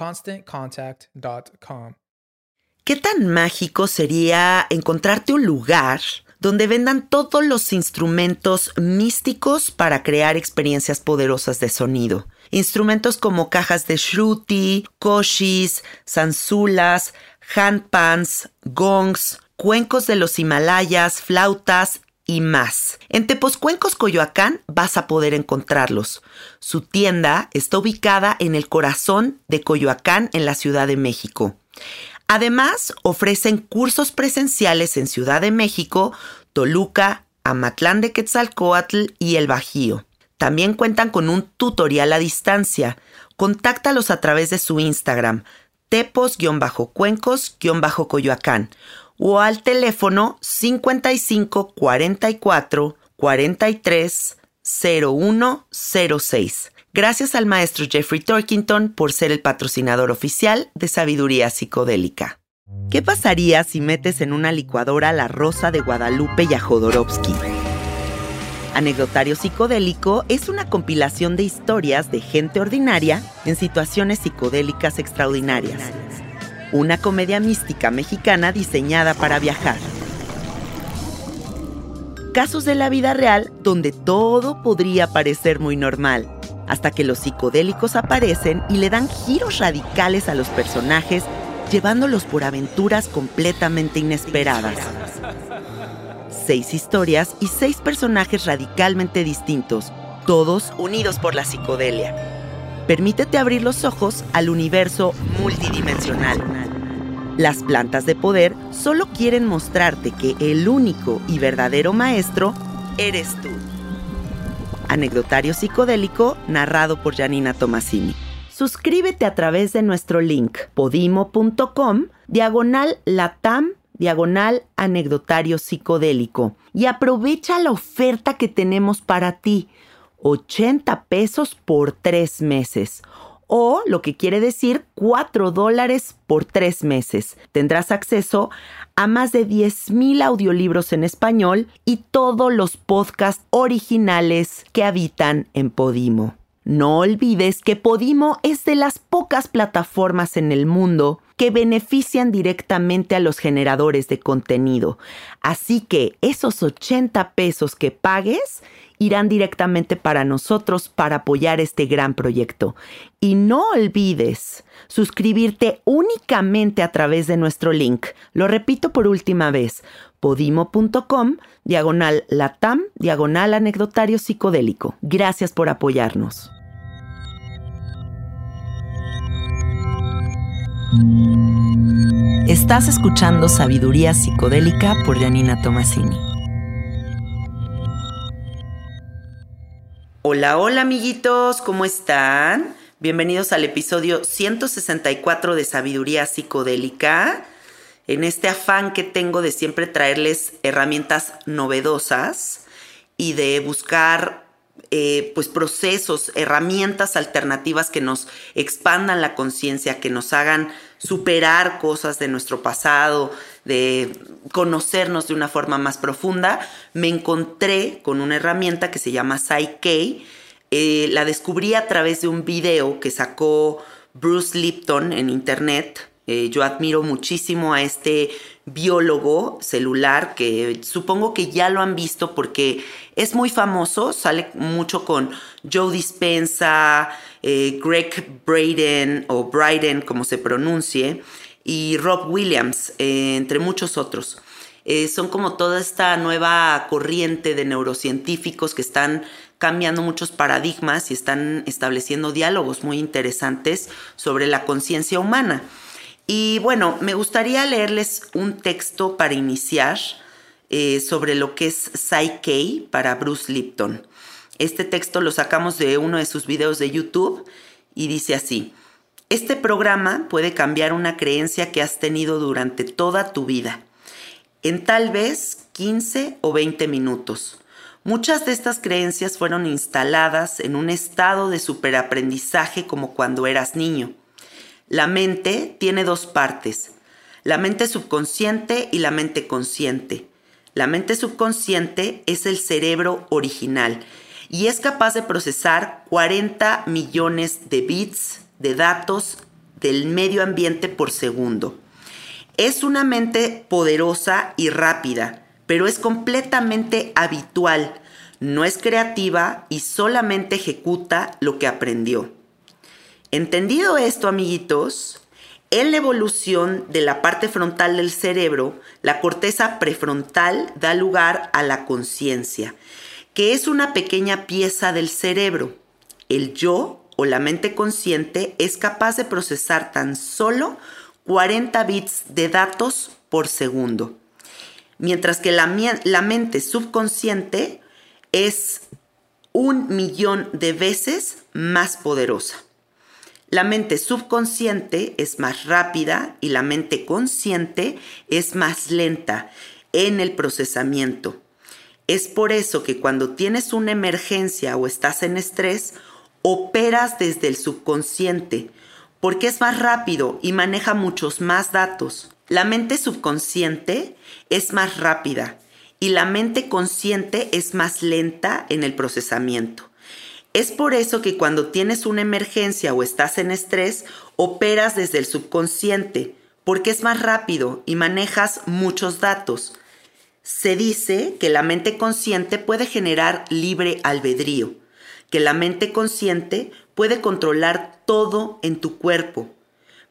ConstantContact.com. ¿Qué tan mágico sería encontrarte un lugar donde vendan todos los instrumentos místicos para crear experiencias poderosas de sonido? Instrumentos como cajas de shruti, koshis, zanzulas, handpans, gongs, cuencos de los Himalayas, flautas, y más. En Tepozcuencos, Coyoacán, vas a poder encontrarlos. Su tienda está ubicada en el corazón de Coyoacán, en la Ciudad de México. Además, ofrecen cursos presenciales en Ciudad de México, Toluca, Amatlán de Quetzalcoatl y El Bajío. También cuentan con un tutorial a distancia. Contáctalos a través de su Instagram, tepos-cuencos-coyoacán o al teléfono 55 44 43 0106. Gracias al maestro Jeffrey Torkington por ser el patrocinador oficial de Sabiduría Psicodélica. ¿Qué pasaría si metes en una licuadora la rosa de Guadalupe y a Jodorowsky? Anecdotario Psicodélico es una compilación de historias de gente ordinaria en situaciones psicodélicas extraordinarias una comedia mística mexicana diseñada para viajar. Casos de la vida real donde todo podría parecer muy normal, hasta que los psicodélicos aparecen y le dan giros radicales a los personajes, llevándolos por aventuras completamente inesperadas. Seis historias y seis personajes radicalmente distintos, todos unidos por la psicodelia. Permítete abrir los ojos al universo multidimensional. Las plantas de poder solo quieren mostrarte que el único y verdadero maestro eres tú. Anecdotario psicodélico narrado por Janina Tomasini. Suscríbete a través de nuestro link podimo.com diagonal latam diagonal anecdotario psicodélico y aprovecha la oferta que tenemos para ti. 80 pesos por tres meses o lo que quiere decir 4 dólares por tres meses. Tendrás acceso a más de 10.000 audiolibros en español y todos los podcasts originales que habitan en Podimo. No olvides que Podimo es de las pocas plataformas en el mundo que benefician directamente a los generadores de contenido. Así que esos 80 pesos que pagues irán directamente para nosotros para apoyar este gran proyecto. Y no olvides suscribirte únicamente a través de nuestro link. Lo repito por última vez, podimo.com, diagonal latam, diagonal anecdotario psicodélico. Gracias por apoyarnos. Estás escuchando Sabiduría Psicodélica por Janina Tomasini. Hola, hola amiguitos, ¿cómo están? Bienvenidos al episodio 164 de Sabiduría Psicodélica. En este afán que tengo de siempre traerles herramientas novedosas y de buscar eh, pues procesos, herramientas alternativas que nos expandan la conciencia, que nos hagan superar cosas de nuestro pasado, de conocernos de una forma más profunda, me encontré con una herramienta que se llama Psyche. Eh, la descubrí a través de un video que sacó Bruce Lipton en internet. Eh, yo admiro muchísimo a este biólogo celular que supongo que ya lo han visto porque es muy famoso, sale mucho con Joe Dispensa, eh, Greg Braden o Bryden como se pronuncie, y Rob Williams, eh, entre muchos otros. Eh, son como toda esta nueva corriente de neurocientíficos que están cambiando muchos paradigmas y están estableciendo diálogos muy interesantes sobre la conciencia humana. Y bueno, me gustaría leerles un texto para iniciar eh, sobre lo que es Psyche para Bruce Lipton. Este texto lo sacamos de uno de sus videos de YouTube y dice así, este programa puede cambiar una creencia que has tenido durante toda tu vida, en tal vez 15 o 20 minutos. Muchas de estas creencias fueron instaladas en un estado de superaprendizaje como cuando eras niño. La mente tiene dos partes, la mente subconsciente y la mente consciente. La mente subconsciente es el cerebro original y es capaz de procesar 40 millones de bits de datos del medio ambiente por segundo. Es una mente poderosa y rápida, pero es completamente habitual, no es creativa y solamente ejecuta lo que aprendió. Entendido esto, amiguitos, en la evolución de la parte frontal del cerebro, la corteza prefrontal da lugar a la conciencia, que es una pequeña pieza del cerebro. El yo o la mente consciente es capaz de procesar tan solo 40 bits de datos por segundo, mientras que la, la mente subconsciente es un millón de veces más poderosa. La mente subconsciente es más rápida y la mente consciente es más lenta en el procesamiento. Es por eso que cuando tienes una emergencia o estás en estrés, operas desde el subconsciente, porque es más rápido y maneja muchos más datos. La mente subconsciente es más rápida y la mente consciente es más lenta en el procesamiento. Es por eso que cuando tienes una emergencia o estás en estrés, operas desde el subconsciente, porque es más rápido y manejas muchos datos. Se dice que la mente consciente puede generar libre albedrío, que la mente consciente puede controlar todo en tu cuerpo.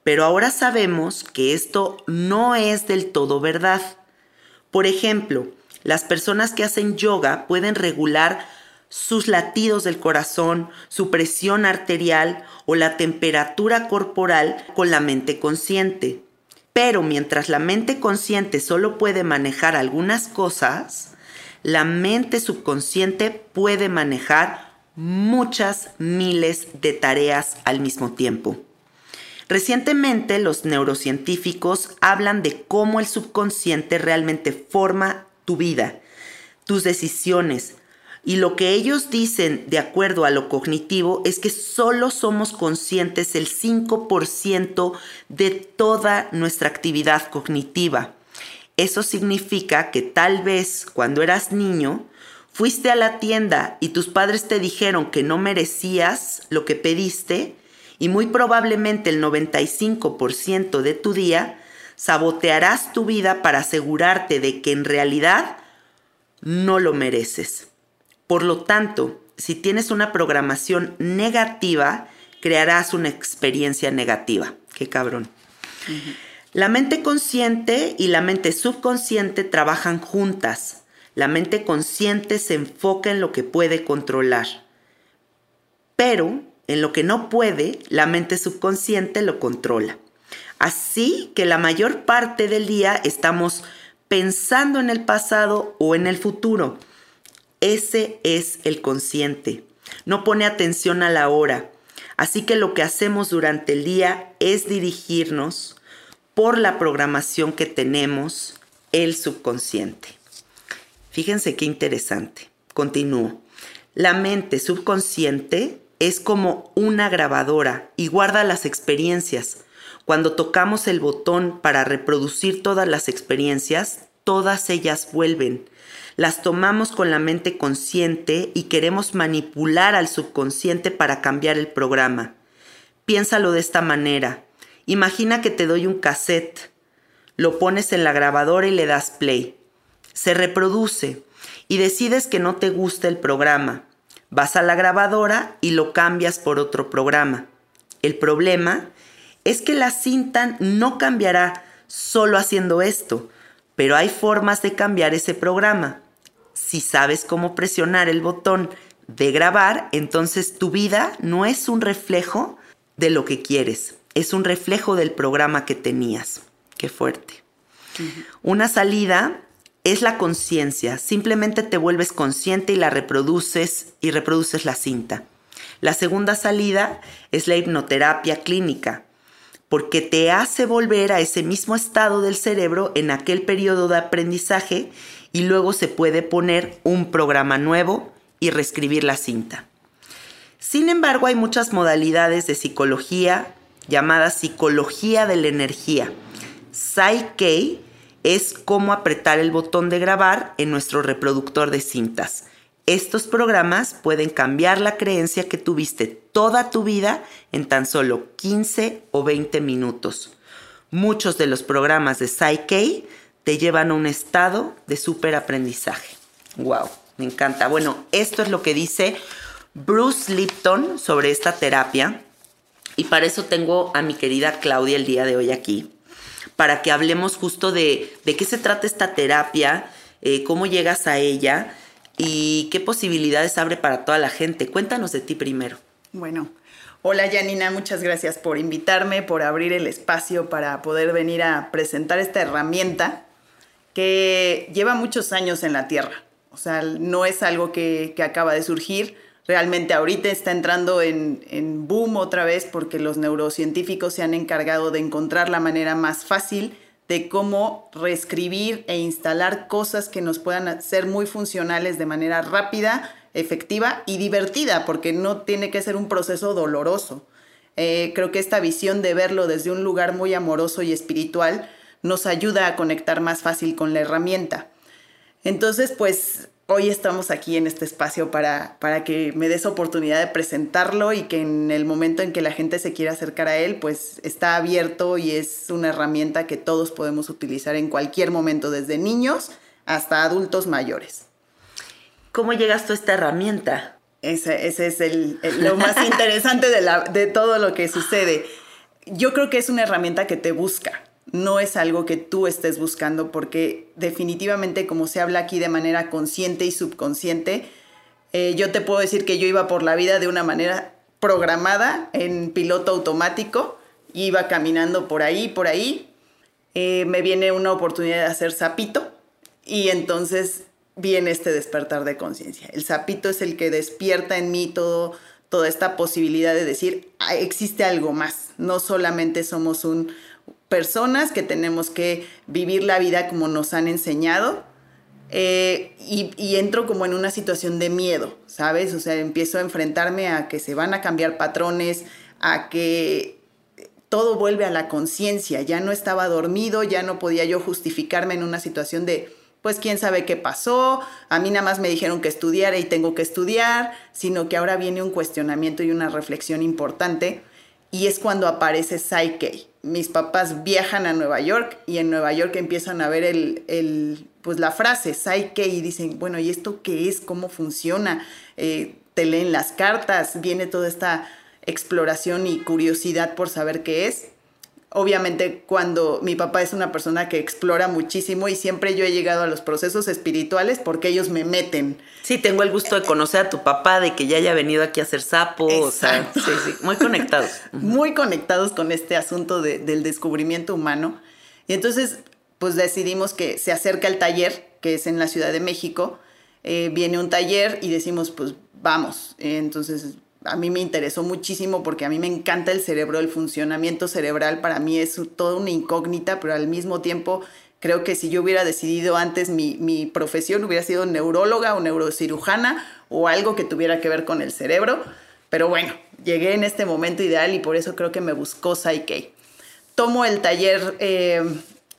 Pero ahora sabemos que esto no es del todo verdad. Por ejemplo, las personas que hacen yoga pueden regular sus latidos del corazón, su presión arterial o la temperatura corporal con la mente consciente. Pero mientras la mente consciente solo puede manejar algunas cosas, la mente subconsciente puede manejar muchas miles de tareas al mismo tiempo. Recientemente los neurocientíficos hablan de cómo el subconsciente realmente forma tu vida, tus decisiones, y lo que ellos dicen de acuerdo a lo cognitivo es que solo somos conscientes el 5% de toda nuestra actividad cognitiva. Eso significa que tal vez cuando eras niño, fuiste a la tienda y tus padres te dijeron que no merecías lo que pediste y muy probablemente el 95% de tu día sabotearás tu vida para asegurarte de que en realidad no lo mereces. Por lo tanto, si tienes una programación negativa, crearás una experiencia negativa. Qué cabrón. La mente consciente y la mente subconsciente trabajan juntas. La mente consciente se enfoca en lo que puede controlar. Pero en lo que no puede, la mente subconsciente lo controla. Así que la mayor parte del día estamos pensando en el pasado o en el futuro. Ese es el consciente. No pone atención a la hora. Así que lo que hacemos durante el día es dirigirnos por la programación que tenemos, el subconsciente. Fíjense qué interesante. Continúo. La mente subconsciente es como una grabadora y guarda las experiencias. Cuando tocamos el botón para reproducir todas las experiencias, todas ellas vuelven. Las tomamos con la mente consciente y queremos manipular al subconsciente para cambiar el programa. Piénsalo de esta manera. Imagina que te doy un cassette, lo pones en la grabadora y le das play. Se reproduce y decides que no te gusta el programa. Vas a la grabadora y lo cambias por otro programa. El problema es que la cinta no cambiará solo haciendo esto, pero hay formas de cambiar ese programa. Si sabes cómo presionar el botón de grabar, entonces tu vida no es un reflejo de lo que quieres, es un reflejo del programa que tenías. Qué fuerte. Una salida es la conciencia. Simplemente te vuelves consciente y la reproduces y reproduces la cinta. La segunda salida es la hipnoterapia clínica, porque te hace volver a ese mismo estado del cerebro en aquel periodo de aprendizaje y luego se puede poner un programa nuevo y reescribir la cinta. Sin embargo, hay muchas modalidades de psicología llamadas psicología de la energía. Psyche es cómo apretar el botón de grabar en nuestro reproductor de cintas. Estos programas pueden cambiar la creencia que tuviste toda tu vida en tan solo 15 o 20 minutos. Muchos de los programas de Psyche te llevan a un estado de superaprendizaje. ¡Wow! Me encanta. Bueno, esto es lo que dice Bruce Lipton sobre esta terapia. Y para eso tengo a mi querida Claudia el día de hoy aquí para que hablemos justo de, qué se trata esta terapia, eh, cómo llegas a ella y qué posibilidades abre para toda la gente. Cuéntanos de ti primero. Bueno, hola Janina, muchas gracias por invitarme, por abrir el espacio para poder venir a presentar esta herramienta que lleva muchos años en la Tierra. O sea, no es algo que, que acaba de surgir realmente ahorita está entrando en, boom otra vez porque los neurocientíficos se han encargado de encontrar la manera más fácil de cómo reescribir e instalar cosas que nos puedan ser muy funcionales de manera rápida, efectiva y divertida, porque no tiene que ser un proceso doloroso. Eh, creo que esta visión de verlo desde un lugar muy amoroso y espiritual nos ayuda a conectar más fácil con la herramienta. Entonces, pues hoy estamos aquí en este espacio para, para que me des oportunidad de presentarlo y que en el momento en que la gente se quiera acercar a él, pues está abierto y es una herramienta que todos podemos utilizar en cualquier momento, desde niños hasta adultos mayores. ¿Cómo llegas tú a esta herramienta? Ese, es el, lo más interesante de, la, de todo lo que sucede. Yo creo que es una herramienta que te busca no es algo que tú estés buscando porque definitivamente como se habla aquí de manera consciente y subconsciente, eh, yo te puedo decir que yo iba por la vida de una manera programada en piloto automático, iba caminando por ahí, por ahí, eh, me viene una oportunidad de hacer sapito y entonces viene este despertar de conciencia. El sapito es el que despierta en mí todo, toda esta posibilidad de decir, ah, existe algo más, no solamente somos un, personas que tenemos que vivir la vida como nos han enseñado. Eh, y, entro como en una situación de miedo, ¿sabes? O sea, empiezo a enfrentarme a que se van a cambiar patrones, a que todo vuelve a la conciencia. Ya no estaba dormido, ya no podía yo justificarme en una situación de, pues quién sabe qué pasó, a mí nada más me dijeron que estudiara y tengo que estudiar, sino que ahora viene un cuestionamiento y una reflexión importante y es cuando aparece Psyche. Mis papás viajan a Nueva York y en Nueva York empiezan a ver el, pues la frase Psyche y dicen, bueno, ¿y esto qué es? ¿Cómo funciona? Eh, te leen las cartas, viene toda esta exploración y curiosidad por saber qué es. Obviamente cuando mi papá es una persona que explora muchísimo y siempre yo he llegado a los procesos espirituales porque ellos me meten. Sí, tengo el gusto de conocer a tu papá, de que ya haya venido aquí a hacer sapo, o sea, sí, sí, muy conectados. Muy conectados con este asunto del descubrimiento humano. Y entonces, pues decidimos que se acerca el taller, que es en la Ciudad de México, eh, viene un taller y decimos, pues vamos. Entonces a mí me interesó muchísimo porque a mí me encanta el cerebro, el funcionamiento cerebral para mí es toda una incógnita, pero al mismo tiempo creo que si yo hubiera decidido antes mi, mi profesión hubiera sido neuróloga o neurocirujana o algo que tuviera que ver con el cerebro. Pero bueno, llegué en este momento ideal y por eso creo que me buscó Psyche. Tomo el taller, eh,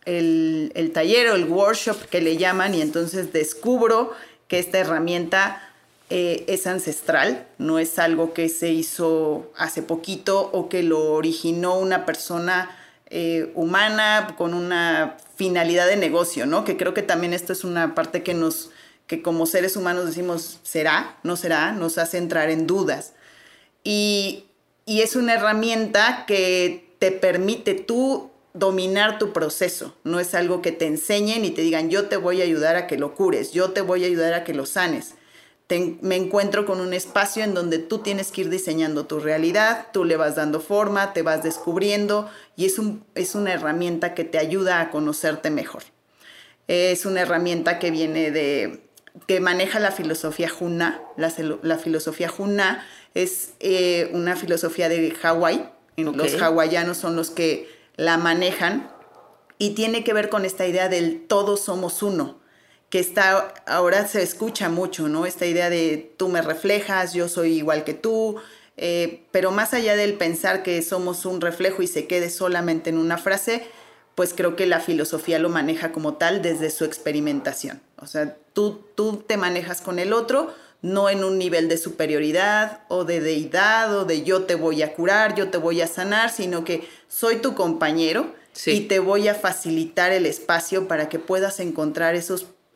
el, el taller o el workshop que le llaman y entonces descubro que esta herramienta eh, es ancestral, no es algo que se hizo hace poquito o que lo originó una persona eh, humana con una finalidad de negocio, ¿no? Que creo que también esto es una parte que nos, que como seres humanos decimos, ¿será? ¿No será? Nos hace entrar en dudas. Y, y es una herramienta que te permite tú dominar tu proceso. No es algo que te enseñen y te digan, yo te voy a ayudar a que lo cures, yo te voy a ayudar a que lo sanes me encuentro con un espacio en donde tú tienes que ir diseñando tu realidad, tú le vas dando forma, te vas descubriendo y es, un, es una herramienta que te ayuda a conocerte mejor. Es una herramienta que viene de, que maneja la filosofía Juna. La, filosofía Juna es eh, una filosofía de Hawái. Los hawaianos son los que la manejan y tiene que ver con esta idea del todos somos uno que está, ahora se escucha mucho, ¿no? Esta idea de tú me reflejas, yo soy igual que tú, eh, pero más allá del pensar que somos un reflejo y se quede solamente en una frase, pues creo que la filosofía lo maneja como tal desde su experimentación. O sea, tú, tú te manejas con el otro, no en un nivel de superioridad o de deidad o de yo te voy a curar, yo te voy a sanar, sino que soy tu compañero y te voy a facilitar el espacio para que puedas encontrar esos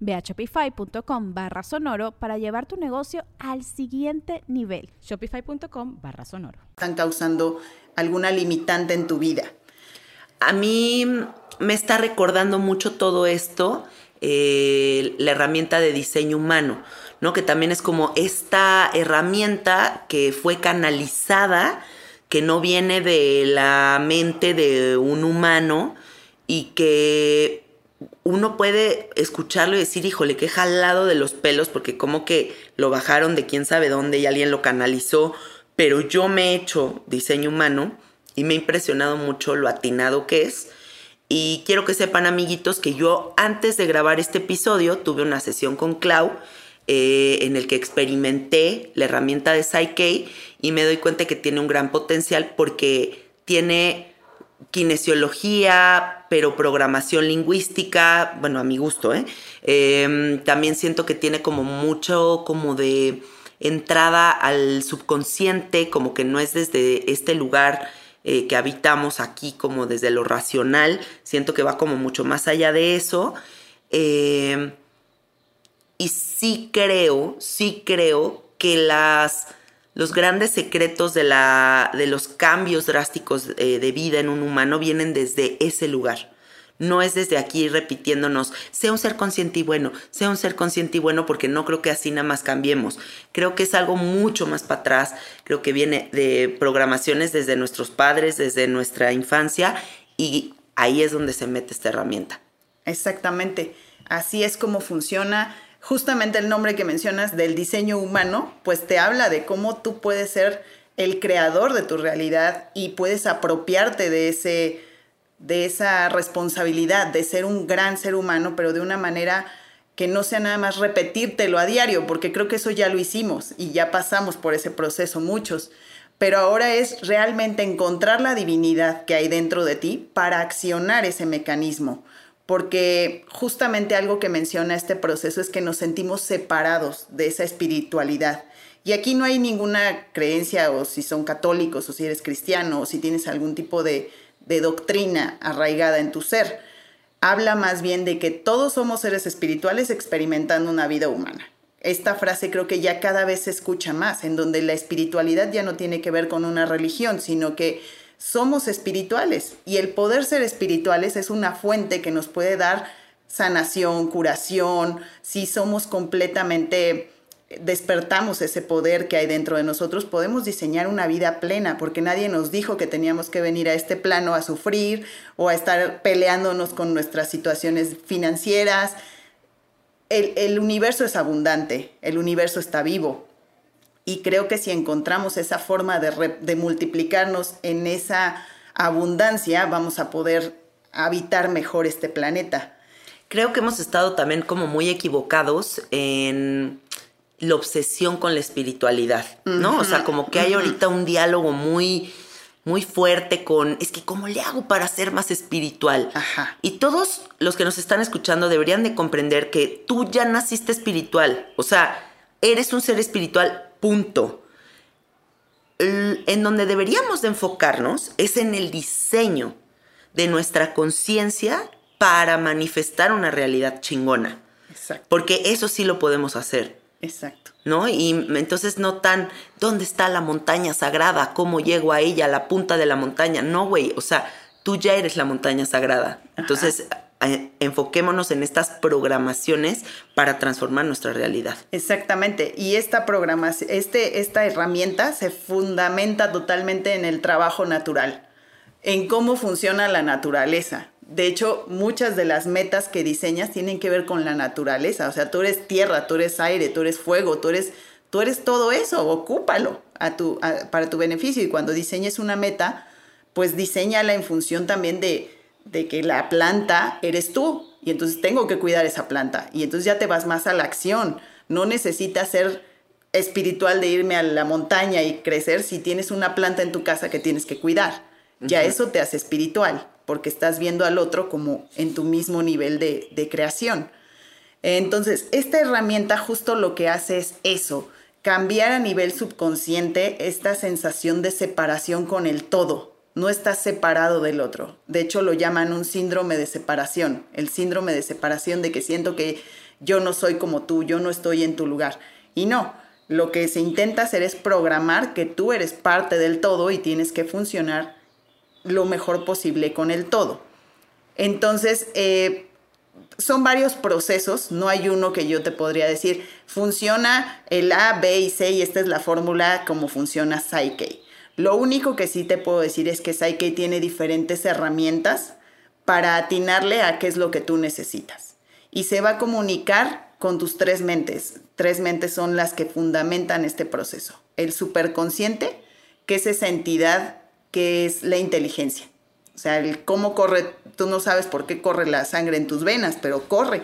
Ve a shopify.com barra sonoro para llevar tu negocio al siguiente nivel. Shopify.com barra sonoro. Están causando alguna limitante en tu vida. A mí me está recordando mucho todo esto, eh, la herramienta de diseño humano, ¿no? Que también es como esta herramienta que fue canalizada, que no viene de la mente de un humano y que uno puede escucharlo y decir, híjole, qué jalado de los pelos, porque como que lo bajaron de quién sabe dónde y alguien lo canalizó, pero yo me he hecho diseño humano y me ha impresionado mucho lo atinado que es. Y quiero que sepan, amiguitos, que yo antes de grabar este episodio tuve una sesión con Clau eh, en el que experimenté la herramienta de Psyche y me doy cuenta que tiene un gran potencial porque tiene kinesiología, pero programación lingüística, bueno, a mi gusto, ¿eh? Em, también siento que tiene como mucho como de entrada al subconsciente, como que no es desde este lugar eh, que habitamos aquí, como desde lo racional, siento que va como mucho más allá de eso. Em, y sí creo, sí creo que las los grandes secretos de, la, de los cambios drásticos eh, de vida en un humano vienen desde ese lugar. No es desde aquí repitiéndonos, sea un ser consciente y bueno, sea un ser consciente y bueno, porque no creo que así nada más cambiemos. Creo que es algo mucho más para atrás, creo que viene de programaciones desde nuestros padres, desde nuestra infancia, y ahí es donde se mete esta herramienta. Exactamente. Así es como funciona. Justamente el nombre que mencionas del diseño humano, pues te habla de cómo tú puedes ser el creador de tu realidad y puedes apropiarte de ese de esa responsabilidad de ser un gran ser humano, pero de una manera que no sea nada más repetírtelo a diario, porque creo que eso ya lo hicimos y ya pasamos por ese proceso muchos. Pero ahora es realmente encontrar la divinidad que hay dentro de ti para accionar ese mecanismo, porque justamente algo que menciona este proceso es que nos sentimos separados de esa espiritualidad. Y aquí no hay ninguna creencia o si son católicos o si eres cristiano o si tienes algún tipo de, doctrina arraigada en tu ser. Habla más bien de que todos somos seres espirituales experimentando una vida humana. Esta frase creo que ya cada vez se escucha más, en donde la espiritualidad ya no tiene que ver con una religión, sino que somos espirituales y el poder ser espirituales es una fuente que nos puede dar sanación, curación, si somos completamente despertamos ese poder que hay dentro de nosotros, podemos diseñar una vida plena, porque nadie nos dijo que teníamos que venir a este plano a sufrir o a estar peleándonos con nuestras situaciones financieras. El, universo es abundante, el universo está vivo. Y creo que si encontramos esa forma de, de multiplicarnos en esa abundancia, vamos a poder habitar mejor este planeta. Creo que hemos estado también como muy equivocados en la obsesión con la espiritualidad, ¿no? o sea, como que hay ahorita un diálogo muy, muy fuerte con, es que ¿cómo le hago para ser más espiritual? Ajá. Y todos los que nos están escuchando deberían de comprender que tú ya naciste espiritual, o sea, eres un ser espiritual, punto. En donde deberíamos de enfocarnos es en el diseño de nuestra conciencia para manifestar una realidad chingona. Exacto. Porque eso sí lo podemos hacer. Exacto. ¿No? Y entonces no tan, ¿dónde está la montaña sagrada? ¿Cómo llego a ella, a la punta de la montaña? No, güey, o sea, tú ya eres la montaña sagrada. Entonces, enfoquémonos en estas programaciones para transformar nuestra realidad. Exactamente. Y esta programación, este, esta herramienta se fundamenta totalmente en el trabajo natural, en cómo funciona la naturaleza. De hecho, muchas de las metas que diseñas tienen que ver con la naturaleza. O sea, tú eres tierra, tú eres aire, tú eres fuego, tú eres, tú eres todo eso. Ocúpalo a tu, para tu beneficio. Y cuando diseñes una meta, pues diseñala en función también de, de que la planta eres tú. Y entonces tengo que cuidar esa planta. Y entonces ya te vas más a la acción. No necesitas ser espiritual de irme a la montaña y crecer si tienes una planta en tu casa que tienes que cuidar. Ya eso te hace espiritual porque estás viendo al otro como en tu mismo nivel de, creación. Entonces, esta herramienta justo lo que hace es eso, cambiar a nivel subconsciente esta sensación de separación con el todo. No estás separado del otro. De hecho, lo llaman un síndrome de separación. El síndrome de separación de que siento que yo no soy como tú, yo no estoy en tu lugar. Y no, lo que se intenta hacer es programar que tú eres parte del todo y tienes que funcionar lo mejor posible con el todo. Entonces, eh, son varios procesos, no hay uno que yo te podría decir, funciona el A, B y C y esta es la fórmula como funciona Psyche. Lo único que sí te puedo decir es que Psyche tiene diferentes herramientas para atinarle a qué es lo que tú necesitas. Y se va a comunicar con tus tres mentes. Tres mentes son las que fundamentan este proceso. El superconsciente, que es esa entidad que es la inteligencia. O sea, el cómo corre, tú no sabes por qué corre la sangre en tus venas, pero corre.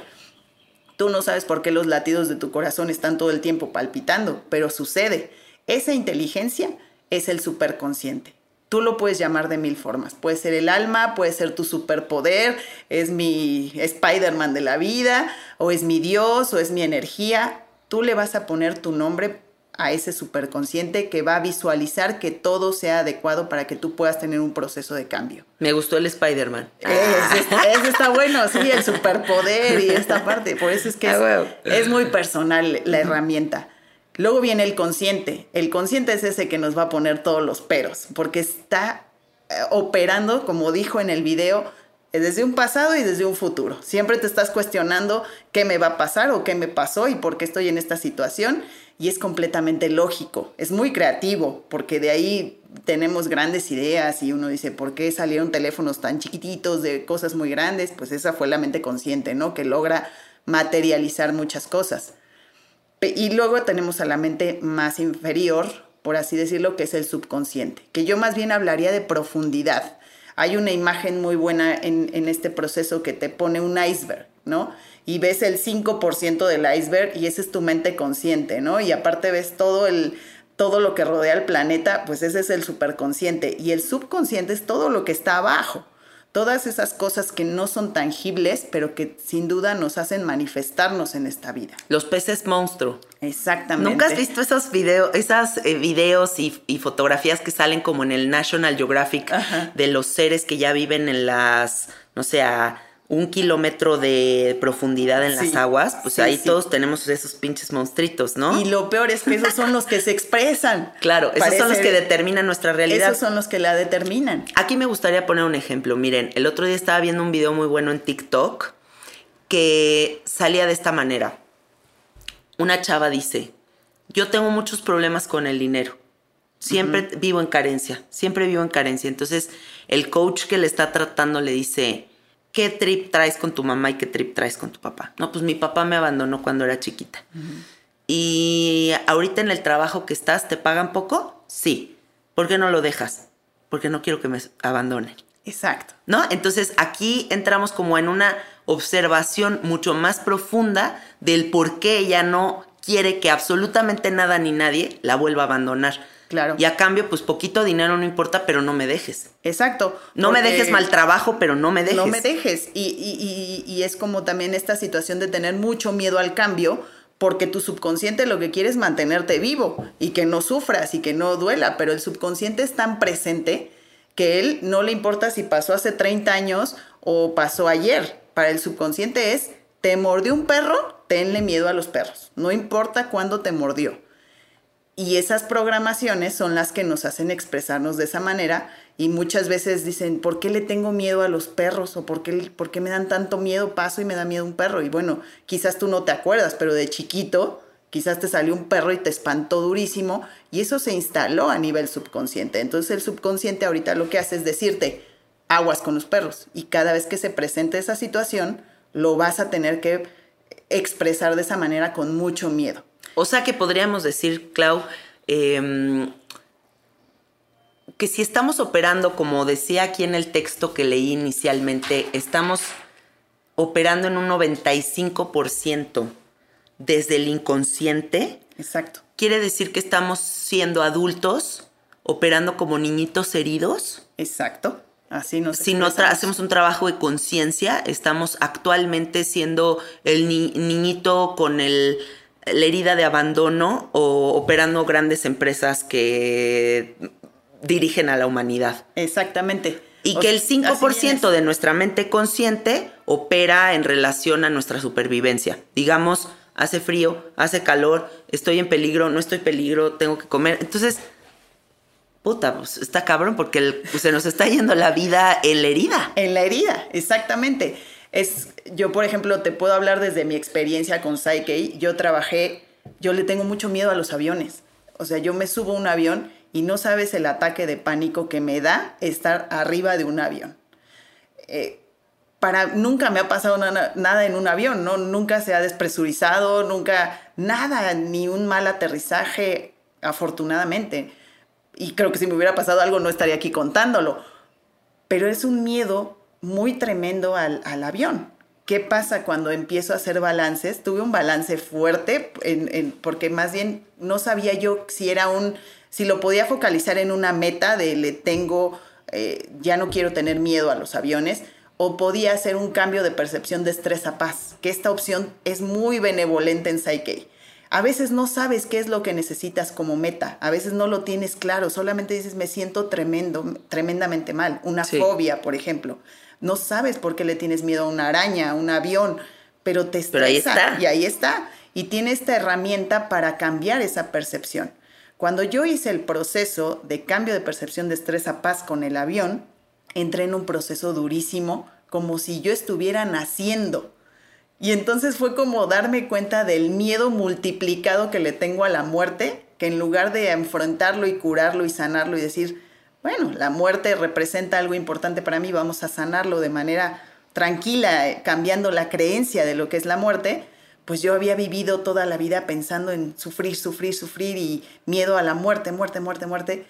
Tú no sabes por qué los latidos de tu corazón están todo el tiempo palpitando, pero sucede. Esa inteligencia es el superconsciente. Tú lo puedes llamar de mil formas. Puede ser el alma, puede ser tu superpoder, es mi Spider-Man de la vida, o es mi Dios, o es mi energía. Tú le vas a poner tu nombre a ese superconsciente que va a visualizar que todo sea adecuado para que tú puedas tener un proceso de cambio. Me gustó el Spider-Man. Ese, está bueno, sí, el superpoder y esta parte. Por eso es que ah, es, muy personal la herramienta. Luego viene el consciente. El consciente es ese que nos va a poner todos los peros, porque está eh, operando, como dijo en el video, desde un pasado y desde un futuro. Siempre te estás cuestionando qué me va a pasar o qué me pasó y por qué estoy en esta situación y es completamente lógico, es muy creativo, porque de ahí tenemos grandes ideas y uno dice, ¿por qué salieron teléfonos tan chiquititos de cosas muy grandes? Pues esa fue la mente consciente, ¿no? Que logra materializar muchas cosas. Y luego tenemos a la mente más inferior, por así decirlo, que es el subconsciente, que yo más bien hablaría de profundidad. Hay una imagen muy buena en, este proceso que te pone un iceberg, ¿no? y ves el 5% del iceberg y esa es tu mente consciente, ¿no? Y aparte ves todo el todo lo que rodea el planeta, pues ese es el superconsciente y el subconsciente es todo lo que está abajo. Todas esas cosas que no son tangibles, pero que sin duda nos hacen manifestarnos en esta vida. Los peces monstruo. Exactamente. ¿Nunca has visto esos videos, esas eh, videos y, y, fotografías que salen como en el National Geographic de los seres que ya viven en las, no sé, a un kilómetro de profundidad en las aguas, pues ahí todos tenemos esos pinches monstruitos, ¿no? Y lo peor es que esos son los que se expresan. Claro, esos son los que determinan nuestra realidad. Esos son los que la determinan. Aquí me gustaría poner un ejemplo. Miren, el otro día estaba viendo un video muy bueno en TikTok que salía de esta manera. Una chava dice, yo tengo muchos problemas con el dinero. Siempre vivo en carencia, siempre vivo en carencia. Entonces, el coach que le está tratando le dice, ¿qué trip traes con tu mamá y qué trip traes con tu papá? No, pues mi papá me abandonó cuando era chiquita. Y ahorita en el trabajo que estás, ¿te pagan poco? Sí. ¿Por qué no lo dejas? Porque no quiero que me abandonen. Exacto. ¿No? Entonces aquí entramos como en una observación mucho más profunda del por qué ella no quiere que absolutamente nada ni nadie la vuelva a abandonar. Claro. Y a cambio, pues poquito dinero no importa, pero no me dejes. Exacto. No me dejes mal trabajo, pero no me dejes. No me dejes. Y, y, y, y, es como también esta situación de tener mucho miedo al cambio, porque tu subconsciente lo que quiere es mantenerte vivo y que no sufras y que no duela, pero el subconsciente es tan presente que él no le importa si pasó hace 30 años o pasó ayer. Para el subconsciente es, te mordió un perro, tenle miedo a los perros. No importa cuándo te mordió. Y esas programaciones son las que nos hacen expresarnos de esa manera y muchas veces dicen, ¿por qué le tengo miedo a los perros? ¿O por qué, por qué me dan tanto miedo? Paso y me da miedo un perro. Y bueno, quizás tú no te acuerdas, pero de chiquito quizás te salió un perro y te espantó durísimo y eso se instaló a nivel subconsciente. Entonces el subconsciente ahorita lo que hace es decirte, aguas con los perros. Y cada vez que se presente esa situación, lo vas a tener que expresar de esa manera con mucho miedo. O sea que podríamos decir, Clau, eh, que si estamos operando, como decía aquí en el texto que leí inicialmente, estamos operando en un 95% desde el inconsciente. Exacto. Quiere decir que estamos siendo adultos, operando como niñitos heridos. Exacto. Así nos si no hacemos un trabajo de conciencia, estamos actualmente siendo el ni niñito con el la herida de abandono o operando grandes empresas que dirigen a la humanidad. Exactamente. Y que el 5% de nuestra mente consciente opera en relación a nuestra supervivencia. Digamos, hace frío, hace calor, estoy en peligro, no estoy en peligro, tengo que comer. Entonces, puta, pues está cabrón porque pues, se nos está yendo la vida en la herida. En la herida, exactamente. Es, yo, por ejemplo, te puedo hablar desde mi experiencia con Psyche. Yo trabajé, yo le tengo mucho miedo a los aviones. O sea, yo me subo a un avión y no sabes el ataque de pánico que me da estar arriba de un avión. Eh, para, nunca me ha pasado nada, en un avión, ¿no? Nunca se ha despresurizado, nunca, nada, ni un mal aterrizaje, afortunadamente. Y creo que si me hubiera pasado algo no estaría aquí contándolo. Pero es un miedo muy tremendo al, al avión. ¿Qué pasa cuando empiezo a hacer balances? Tuve un balance fuerte en, en, porque más bien no sabía yo si era un, si lo podía focalizar en una meta de le tengo, eh, ya no quiero tener miedo a los aviones, o podía hacer un cambio de percepción de estrés a paz, que esta opción es muy benevolente en Psyche. A veces no sabes qué es lo que necesitas como meta, a veces no lo tienes claro, solamente dices me siento tremendo, tremendamente mal, una sí. fobia, por ejemplo. No sabes por qué le tienes miedo a una araña, a un avión, pero te estresa. Pero ahí está. Y ahí está. Y tiene esta herramienta para cambiar esa percepción. Cuando yo hice el proceso de cambio de percepción de estrés a paz con el avión, entré en un proceso durísimo, como si yo estuviera naciendo. Y entonces fue como darme cuenta del miedo multiplicado que le tengo a la muerte, que en lugar de enfrentarlo y curarlo y sanarlo y decir, bueno, la muerte representa algo importante para mí, vamos a sanarlo de manera tranquila, eh, cambiando la creencia de lo que es la muerte, pues yo había vivido toda la vida pensando en sufrir, sufrir, sufrir y miedo a la muerte, muerte, muerte, muerte.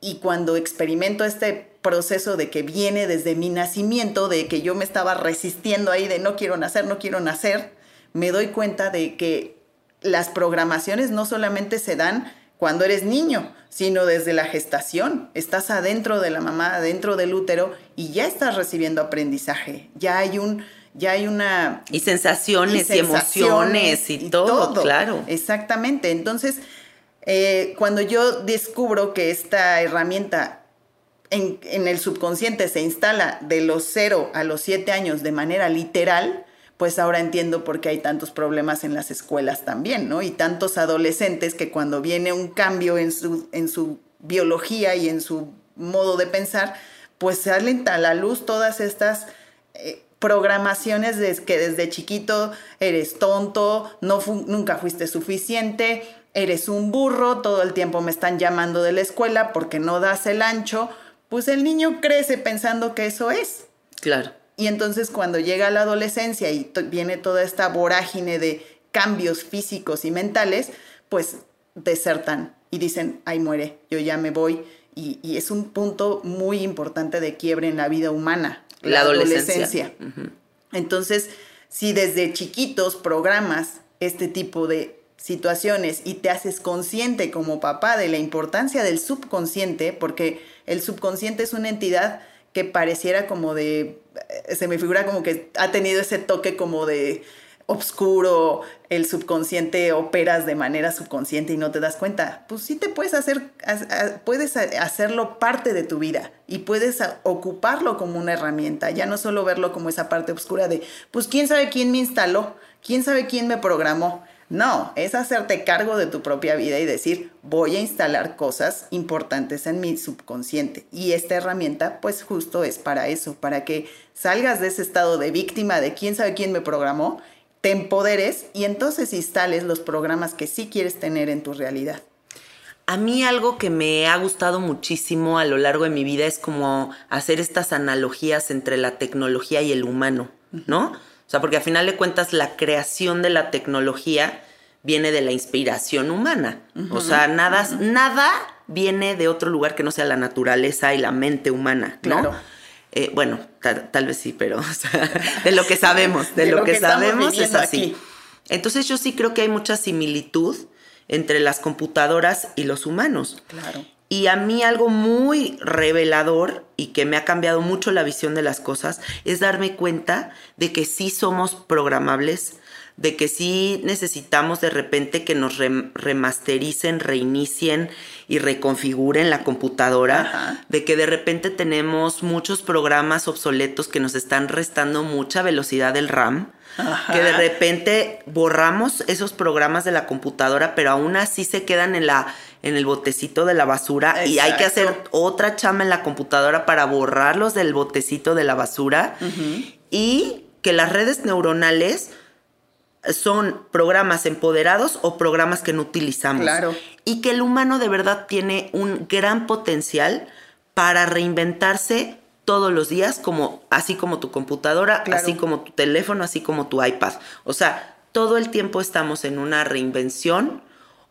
Y cuando experimento este proceso de que viene desde mi nacimiento, de que yo me estaba resistiendo ahí de no quiero nacer, no quiero nacer, me doy cuenta de que las programaciones no solamente se dan cuando eres niño, sino desde la gestación. Estás adentro de la mamá, adentro del útero y ya estás recibiendo aprendizaje. Ya hay un, ya hay una... Y sensaciones y, emociones y, todo, claro. Exactamente. Entonces, eh, cuando yo descubro que esta herramienta en, en, el subconsciente se instala de los 0 a los 7 años de manera literal, pues ahora entiendo por qué hay tantos problemas en las escuelas también, ¿no? Y tantos adolescentes que cuando viene un cambio en su, en su biología y en su modo de pensar, pues salen a la luz todas estas eh, programaciones de que desde chiquito eres tonto, no nunca fuiste suficiente, eres un burro, todo el tiempo me están llamando de la escuela porque no das el ancho, pues el niño crece pensando que eso es. Claro. Y entonces cuando llega la adolescencia y viene toda esta vorágine de cambios físicos y mentales, pues desertan y dicen, ay muere, yo ya me voy. Y, es un punto muy importante de quiebre en la vida humana, la, adolescencia. Entonces, si desde chiquitos programas este tipo de situaciones y te haces consciente como papá de la importancia del subconsciente, porque el subconsciente es una entidad que pareciera como de, se me figura como que ha tenido ese toque como de obscuro, el subconsciente operas de manera subconsciente y no te das cuenta. Pues sí te puedes hacer, puedes hacerlo parte de tu vida y puedes ocuparlo como una herramienta, ya no solo verlo como esa parte oscura de, pues quién sabe quién me instaló, quién sabe quién me programó. No, es hacerte cargo de tu propia vida y decir, voy a instalar cosas importantes en mi subconsciente. Y esta herramienta, pues justo es para eso, para que salgas de ese estado de víctima de quién sabe quién me programó, te empoderes y entonces instales los programas que sí quieres tener en tu realidad. A mí algo que me ha gustado muchísimo a lo largo de mi vida es como hacer estas analogías entre la tecnología y el humano, ¿no? Sea, porque al final de cuentas la creación de la tecnología viene de la inspiración humana. O sea, nada, nada viene de otro lugar que no sea la naturaleza y la mente humana, ¿no? Claro. Eh, bueno, tal, vez sí, pero de lo que sabemos, de, lo, que, sabemos es así. Entonces yo sí creo que hay mucha similitud entre las computadoras y los humanos. Claro. Y a mí algo muy revelador y que me ha cambiado mucho la visión de las cosas es darme cuenta de que sí somos programables, de que sí necesitamos de repente que nos remastericen, reinicien y reconfiguren la computadora, de que de repente tenemos muchos programas obsoletos que nos están restando mucha velocidad del RAM, que de repente borramos esos programas de la computadora, pero aún así se quedan en la en el botecito de la basura y hay que hacer otra chama en la computadora para borrarlos del botecito de la basura y que las redes neuronales son programas empoderados o programas que no utilizamos. Claro. Y que el humano de verdad tiene un gran potencial para reinventarse todos los días, como, así como tu computadora, así como tu teléfono, así como tu iPad. O sea, todo el tiempo estamos en una reinvención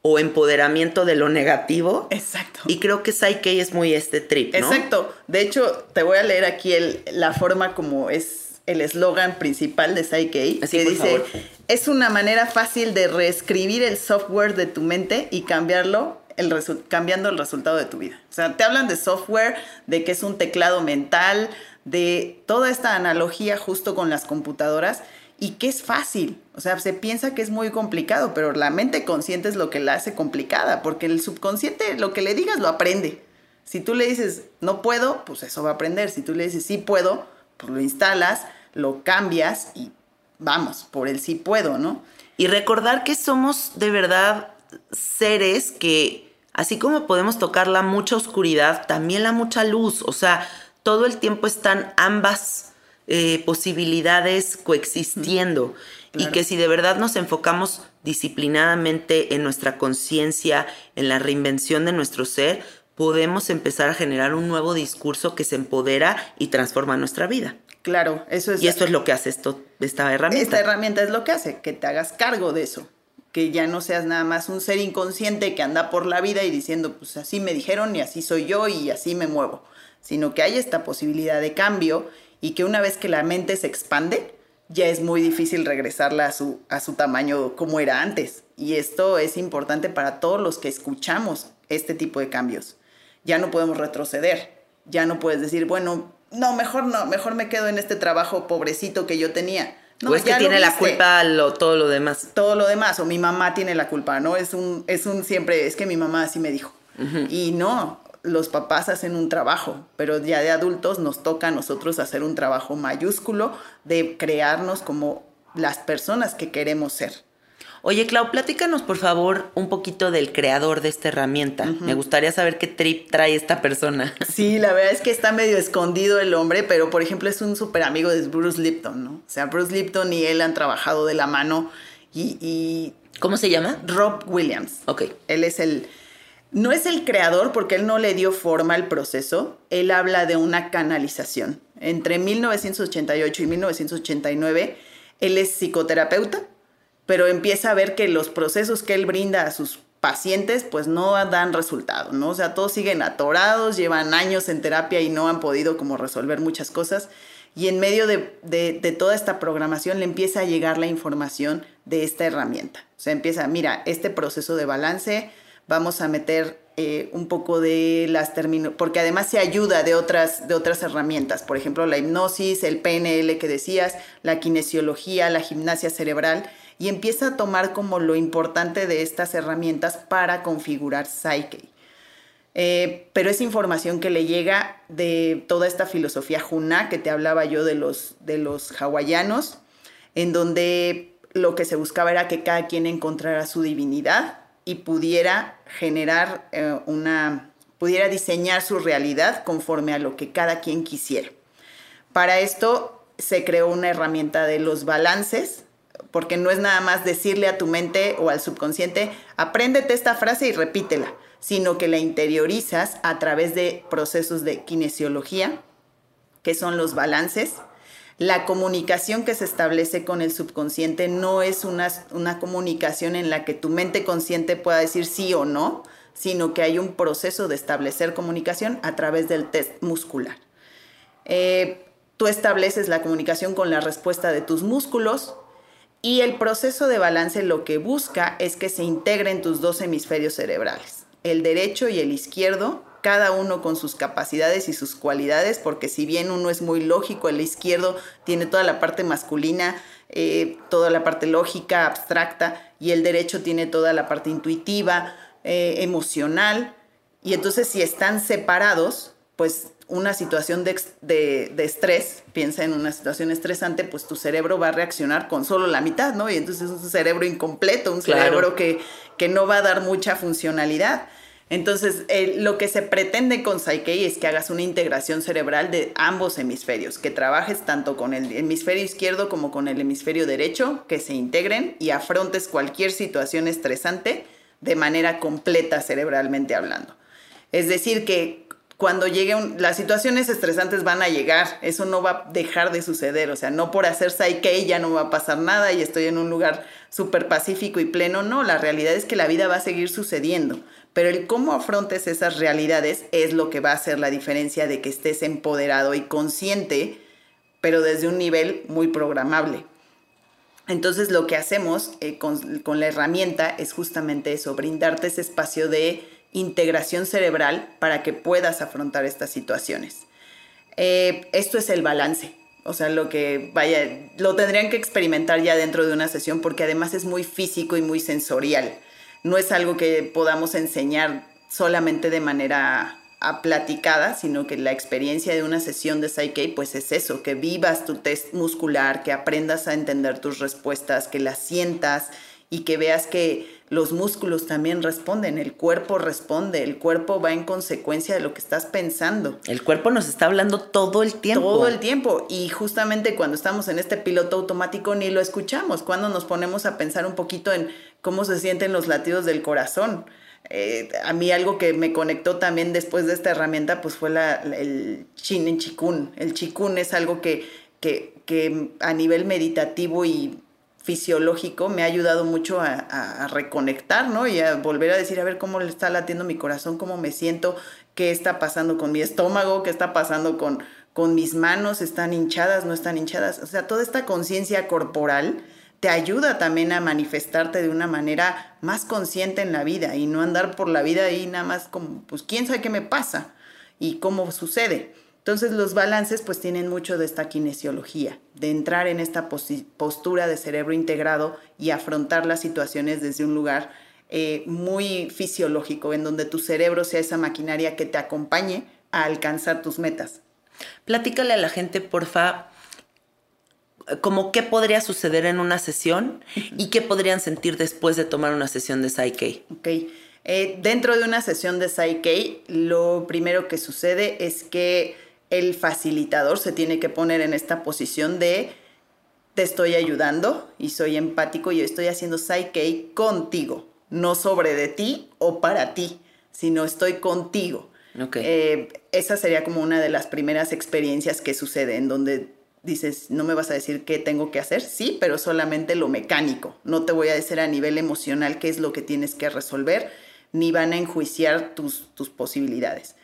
o empoderamiento de lo negativo. Exacto. Y creo que Psyche es muy este trip, ¿no? Exacto. De hecho, te voy a leer aquí el, la forma como es el eslogan principal de Psyche, Así, que dice, es una manera fácil de reescribir el software de tu mente y cambiarlo el cambiando el resultado de tu vida. O sea, te hablan de software, de que es un teclado mental, de toda esta analogía justo con las computadoras y que es fácil. O sea, se piensa que es muy complicado, pero la mente consciente es lo que la hace complicada, porque el subconsciente lo que le digas lo aprende. Si tú le dices no puedo, pues eso va a aprender. Si tú le dices sí puedo, pues lo instalas, lo cambias y vamos, por el sí puedo, ¿no? Y recordar que somos de verdad seres que, así como podemos tocar la mucha oscuridad, también la mucha luz. O sea, todo el tiempo están ambas eh, posibilidades coexistiendo. Y que si de verdad nos enfocamos disciplinadamente en nuestra conciencia, en la reinvención de nuestro ser, podemos empezar a generar un nuevo discurso que se empodera y transforma nuestra vida. Claro, eso es. Y esto es lo que hace esto, esta herramienta. Esta herramienta es lo que hace, que te hagas cargo de eso. Que ya no seas nada más un ser inconsciente que anda por la vida y diciendo, pues así me dijeron y así soy yo y así me muevo. Sino que hay esta posibilidad de cambio y que una vez que la mente se expande, ya es muy difícil regresarla a su, a su tamaño como era antes. Y esto es importante para todos los que escuchamos este tipo de cambios. Ya no podemos retroceder. Ya no puedes decir, bueno, no, mejor no, mejor me quedo en este trabajo pobrecito que yo tenía. No, o es que tiene la culpa lo, todo lo demás. Todo lo demás, o mi mamá tiene la culpa, ¿no? Es un, es un siempre, es que mi mamá así me dijo. Y no, los papás hacen un trabajo, pero ya de adultos nos toca a nosotros hacer un trabajo mayúsculo de crearnos como las personas que queremos ser. Oye, Clau, platícanos por favor un poquito del creador de esta herramienta. Me gustaría saber qué trip trae esta persona. Sí, la verdad es que está medio escondido el hombre, pero por ejemplo es un súper amigo de Bruce Lipton, ¿no? O sea, Bruce Lipton y él han trabajado de la mano y... ¿Cómo se llama? Rob Williams. Ok. Él es el... No es el creador porque él no le dio forma al proceso, él habla de una canalización. Entre 1988 y 1989, él es psicoterapeuta pero empieza a ver que los procesos que él brinda a sus pacientes pues no dan resultado, ¿no? O sea, todos siguen atorados, llevan años en terapia y no han podido como resolver muchas cosas. Y en medio de, toda esta programación le empieza a llegar la información de esta herramienta. O sea, empieza, mira, este proceso de balance, vamos a meter eh, un poco de las términos, porque además se ayuda de otras, de otras herramientas, por ejemplo, la hipnosis, el PNL que decías, la kinesiología, la gimnasia cerebral y empieza a tomar como lo importante de estas herramientas para configurar Psyche. Eh, pero es información que le llega de toda esta filosofía Juna que te hablaba yo de los, de los hawaianos, en donde lo que se buscaba era que cada quien encontrara su divinidad y pudiera generar eh, una, pudiera diseñar su realidad conforme a lo que cada quien quisiera. Para esto se creó una herramienta de los balances, porque no es nada más decirle a tu mente o al subconsciente, apréndete esta frase y repítela, sino que la interiorizas a través de procesos de kinesiología, que son los balances. La comunicación que se establece con el subconsciente no es una, una comunicación en la que tu mente consciente pueda decir sí o no, sino que hay un proceso de establecer comunicación a través del test muscular. Eh, tú estableces la comunicación con la respuesta de tus músculos, y el proceso de balance lo que busca es que se integren tus dos hemisferios cerebrales, el derecho y el izquierdo, cada uno con sus capacidades y sus cualidades, porque si bien uno es muy lógico, el izquierdo tiene toda la parte masculina, eh, toda la parte lógica, abstracta, y el derecho tiene toda la parte intuitiva, eh, emocional, y entonces si están separados, pues una situación de, estrés, piensa en una situación estresante, pues tu cerebro va a reaccionar con solo la mitad, ¿no? Y entonces es un cerebro incompleto, un cerebro que, que no va a dar mucha funcionalidad. Entonces, lo que se pretende con Psyche es que hagas una integración cerebral de ambos hemisferios, que trabajes tanto con el hemisferio izquierdo como con el hemisferio derecho, que se integren y afrontes cualquier situación estresante de manera completa cerebralmente hablando. Es decir, que cuando lleguen, las situaciones estresantes van a llegar, eso no va a dejar de suceder, o sea, no por hacer psyche ya no va a pasar nada y estoy en un lugar súper pacífico y pleno, no, la realidad es que la vida va a seguir sucediendo, pero el cómo afrontes esas realidades es lo que va a hacer la diferencia de que estés empoderado y consciente, pero desde un nivel muy programable. Entonces lo que hacemos eh, con, con la herramienta es justamente eso, brindarte ese espacio de integración cerebral para que puedas afrontar estas situaciones. Eh, esto es el balance. O sea, lo que vaya, lo tendrían que experimentar ya dentro de una sesión porque además es muy físico y muy sensorial. No es algo que podamos enseñar solamente de manera platicada, sino que la experiencia de una sesión de Psyche, pues es eso, que vivas tu test muscular, que aprendas a entender tus respuestas, que las sientas y que veas que los músculos también responden, el cuerpo responde, el cuerpo va en consecuencia de lo que estás pensando. El cuerpo nos está hablando todo el tiempo. Todo el tiempo. Y justamente cuando estamos en este piloto automático ni lo escuchamos, cuando nos ponemos a pensar un poquito en cómo se sienten los latidos del corazón. Eh, a mí algo que me conectó también después de esta herramienta pues fue la, el chin en chikun. El chikun es algo que, que, que a nivel meditativo y fisiológico me ha ayudado mucho a, reconectar, ¿no? Y a volver a decir, a ver cómo le está latiendo mi corazón, cómo me siento, qué está pasando con mi estómago, qué está pasando con, con mis manos, están hinchadas, no están hinchadas. O sea, toda esta conciencia corporal te ayuda también a manifestarte de una manera más consciente en la vida y no andar por la vida ahí nada más como, pues, ¿quién sabe qué me pasa? Y cómo sucede. Entonces los balances pues tienen mucho de esta kinesiología, de entrar en esta postura de cerebro integrado y afrontar las situaciones desde un lugar eh, muy fisiológico, en donde tu cerebro sea esa maquinaria que te acompañe a alcanzar tus metas. Platícale a la gente, porfa, como qué podría suceder en una sesión y qué podrían sentir después de tomar una sesión de Psyche. Ok. Eh, dentro de una sesión de Psyche, lo primero que sucede es que el facilitador se tiene que poner en esta posición de te estoy ayudando y soy empático y estoy haciendo psyche contigo, no sobre de ti o para ti, sino estoy contigo. Eh, esa sería como una de las primeras experiencias que sucede en donde dices, no me vas a decir qué tengo que hacer, sí, pero solamente lo mecánico. No te voy a decir a nivel emocional qué es lo que tienes que resolver, ni van a enjuiciar tus, tus posibilidades.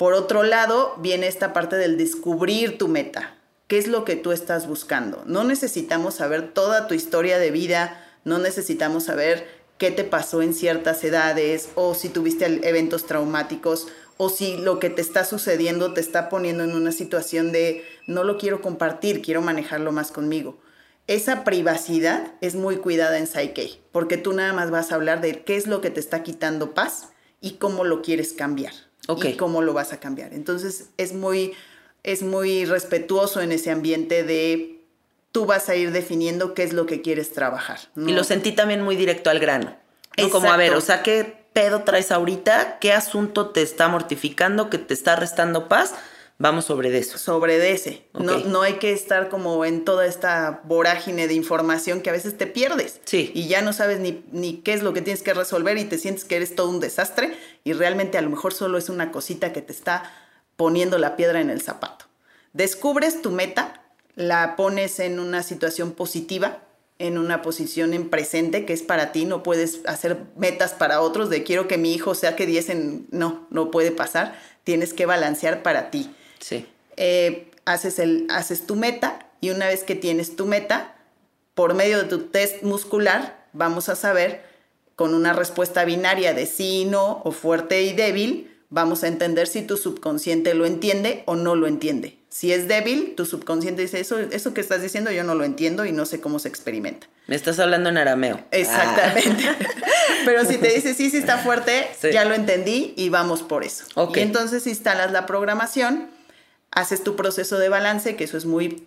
Por otro lado, viene esta parte del descubrir tu meta. ¿Qué es lo que tú estás buscando? No necesitamos saber toda tu historia de vida, no necesitamos saber qué te pasó en ciertas edades o si tuviste eventos traumáticos o si lo que te está sucediendo te está poniendo en una situación de no lo quiero compartir, quiero manejarlo más conmigo. Esa privacidad es muy cuidada en Psyche, porque tú nada más vas a hablar de qué es lo que te está quitando paz y cómo lo quieres cambiar y cómo lo vas a cambiar. Entonces es muy, es muy respetuoso en ese ambiente de tú vas a ir definiendo qué es lo que quieres trabajar. Y lo sentí también muy directo al grano. Como, a ver, o sea, ¿qué pedo traes ahorita? ¿Qué asunto te está mortificando, que te está restando paz? Vamos sobre eso. Sobre de ese. No, no hay que estar como en toda esta vorágine de información que a veces te pierdes. Sí. Y ya no sabes ni, ni qué es lo que tienes que resolver y te sientes que eres todo un desastre y realmente a lo mejor solo es una cosita que te está poniendo la piedra en el zapato. Descubres tu meta, la pones en una situación positiva, en una posición en presente que es para ti, no puedes hacer metas para otros de quiero que mi hijo sea que 10 en... No, no puede pasar, tienes que balancear para ti Sí. Eh, haces, el, haces tu meta y una vez que tienes tu meta, por medio de tu test muscular, vamos a saber con una respuesta binaria de sí y no o fuerte y débil, vamos a entender si tu subconsciente lo entiende o no lo entiende. Si es débil, tu subconsciente dice, eso, eso que estás diciendo yo no lo entiendo y no sé cómo se experimenta. Me estás hablando en arameo. Exactamente. Ah. Pero si te dice, sí, sí está fuerte, ya lo entendí y vamos por eso. Y entonces instalas la programación haces tu proceso de balance, que eso es muy,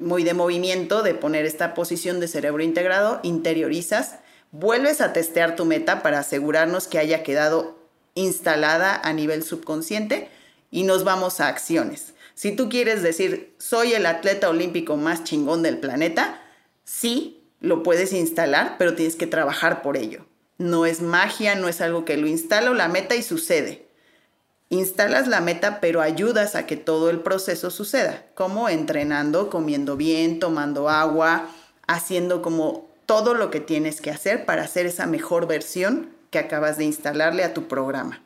muy de movimiento, de poner esta posición de cerebro integrado, interiorizas, vuelves a testear tu meta para asegurarnos que haya quedado instalada a nivel subconsciente y nos vamos a acciones. Si tú quieres decir, soy el atleta olímpico más chingón del planeta, sí, lo puedes instalar, pero tienes que trabajar por ello. No es magia, no es algo que lo instalo la meta y sucede instalas la meta, pero ayudas a que todo el proceso suceda, como entrenando, comiendo bien, tomando agua, haciendo como todo lo que tienes que hacer para hacer esa mejor versión que acabas de instalarle a tu programa.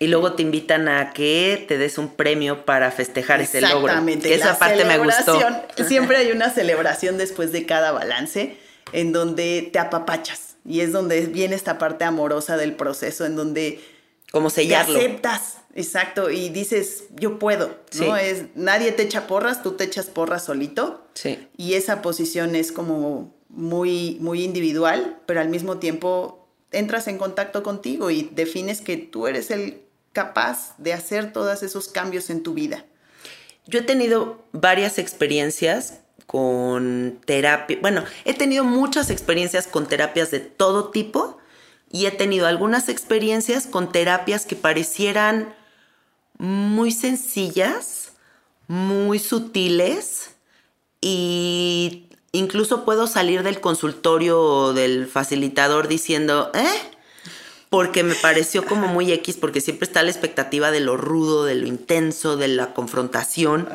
Y luego te invitan a que te des un premio para festejar ese logro. Exactamente. Esa parte me gustó. Siempre hay una celebración después de cada balance en donde te apapachas. Y es donde viene esta parte amorosa del proceso, en donde como sellarlo. Te aceptas, exacto, y dices, yo puedo, ¿no? Es, nadie te echa porras, tú te echas porras solito. Sí. Y esa posición es como muy, muy individual, pero al mismo tiempo entras en contacto contigo y defines que tú eres el capaz de hacer todos esos cambios en tu vida. Yo he tenido varias experiencias con terapia. Bueno, he tenido muchas experiencias con terapias de todo tipo y he tenido algunas experiencias con terapias que parecieran muy sencillas, muy sutiles y incluso puedo salir del consultorio del facilitador diciendo, ¿eh? Porque me pareció como muy X, porque siempre está la expectativa de lo rudo, de lo intenso, de la confrontación.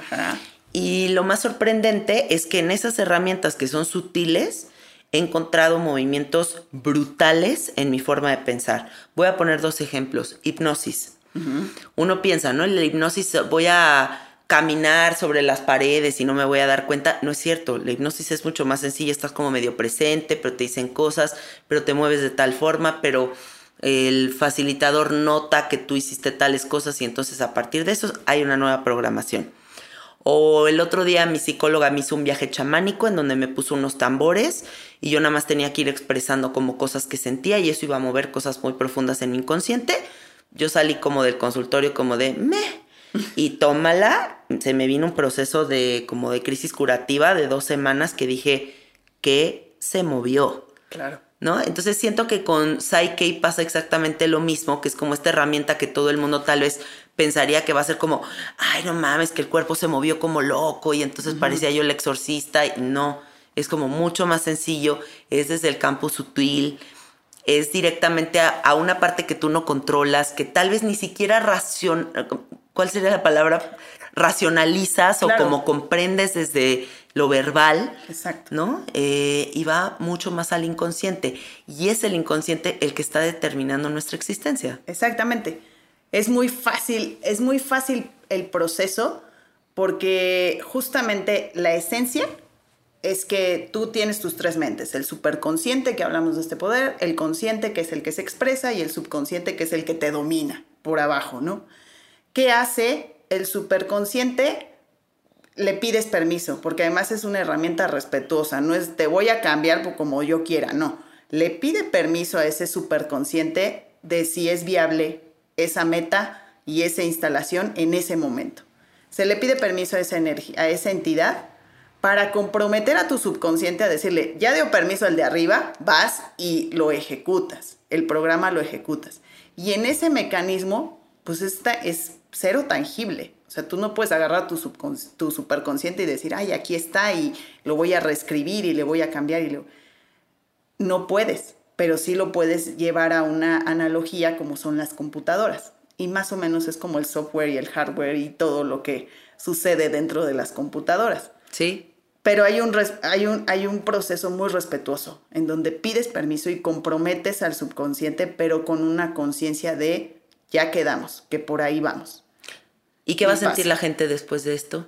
Y lo más sorprendente es que en esas herramientas que son sutiles, he encontrado movimientos brutales en mi forma de pensar. Voy a poner dos ejemplos. Hipnosis. Uno piensa, ¿no? En la hipnosis voy a caminar sobre las paredes y no me voy a dar cuenta. No es cierto, la hipnosis es mucho más sencilla, estás como medio presente, pero te dicen cosas, pero te mueves de tal forma, pero el facilitador nota que tú hiciste tales cosas y entonces a partir de eso hay una nueva programación. O el otro día mi psicóloga me hizo un viaje chamánico en donde me puso unos tambores y yo nada más tenía que ir expresando como cosas que sentía y eso iba a mover cosas muy profundas en mi inconsciente. Yo salí como del consultorio como de, me, y tómala, se me vino un proceso de como de crisis curativa de dos semanas que dije que se movió. Claro. ¿No? Entonces siento que con Psyche pasa exactamente lo mismo, que es como esta herramienta que todo el mundo tal vez pensaría que va a ser como, ay, no mames, que el cuerpo se movió como loco y entonces parecía yo el exorcista. Y no, es como mucho más sencillo, es desde el campo sutil, es directamente a, una parte que tú no controlas, que tal vez ni siquiera racion, ¿cuál sería la palabra? Racionalizas o como comprendes desde lo verbal, Exacto. ¿no? Eh, y va mucho más al inconsciente. Y es el inconsciente el que está determinando nuestra existencia. Exactamente. Es muy fácil, es muy fácil el proceso porque justamente la esencia es que tú tienes tus tres mentes, el superconsciente que hablamos de este poder, el consciente que es el que se expresa y el subconsciente que es el que te domina por abajo, ¿no? ¿Qué hace el superconsciente? Le pides permiso, porque además es una herramienta respetuosa, no es te voy a cambiar como yo quiera, no. Le pide permiso a ese superconsciente de si es viable esa meta y esa instalación en ese momento. Se le pide permiso a esa energía, a esa entidad para comprometer a tu subconsciente a decirle, ya dio permiso al de arriba, vas y lo ejecutas, el programa lo ejecutas. Y en ese mecanismo, pues esta es cero tangible. O sea, tú no puedes agarrar tu, tu superconsciente y decir, ay, aquí está y lo voy a reescribir y le voy a cambiar y lo... No puedes, pero sí lo puedes llevar a una analogía como son las computadoras. Y más o menos es como el software y el hardware y todo lo que sucede dentro de las computadoras. Sí. Pero hay un, hay, un, hay un proceso muy respetuoso en donde pides permiso y comprometes al subconsciente, pero con una conciencia de ya quedamos, que por ahí vamos. ¿Y qué va a sentir la gente después de esto?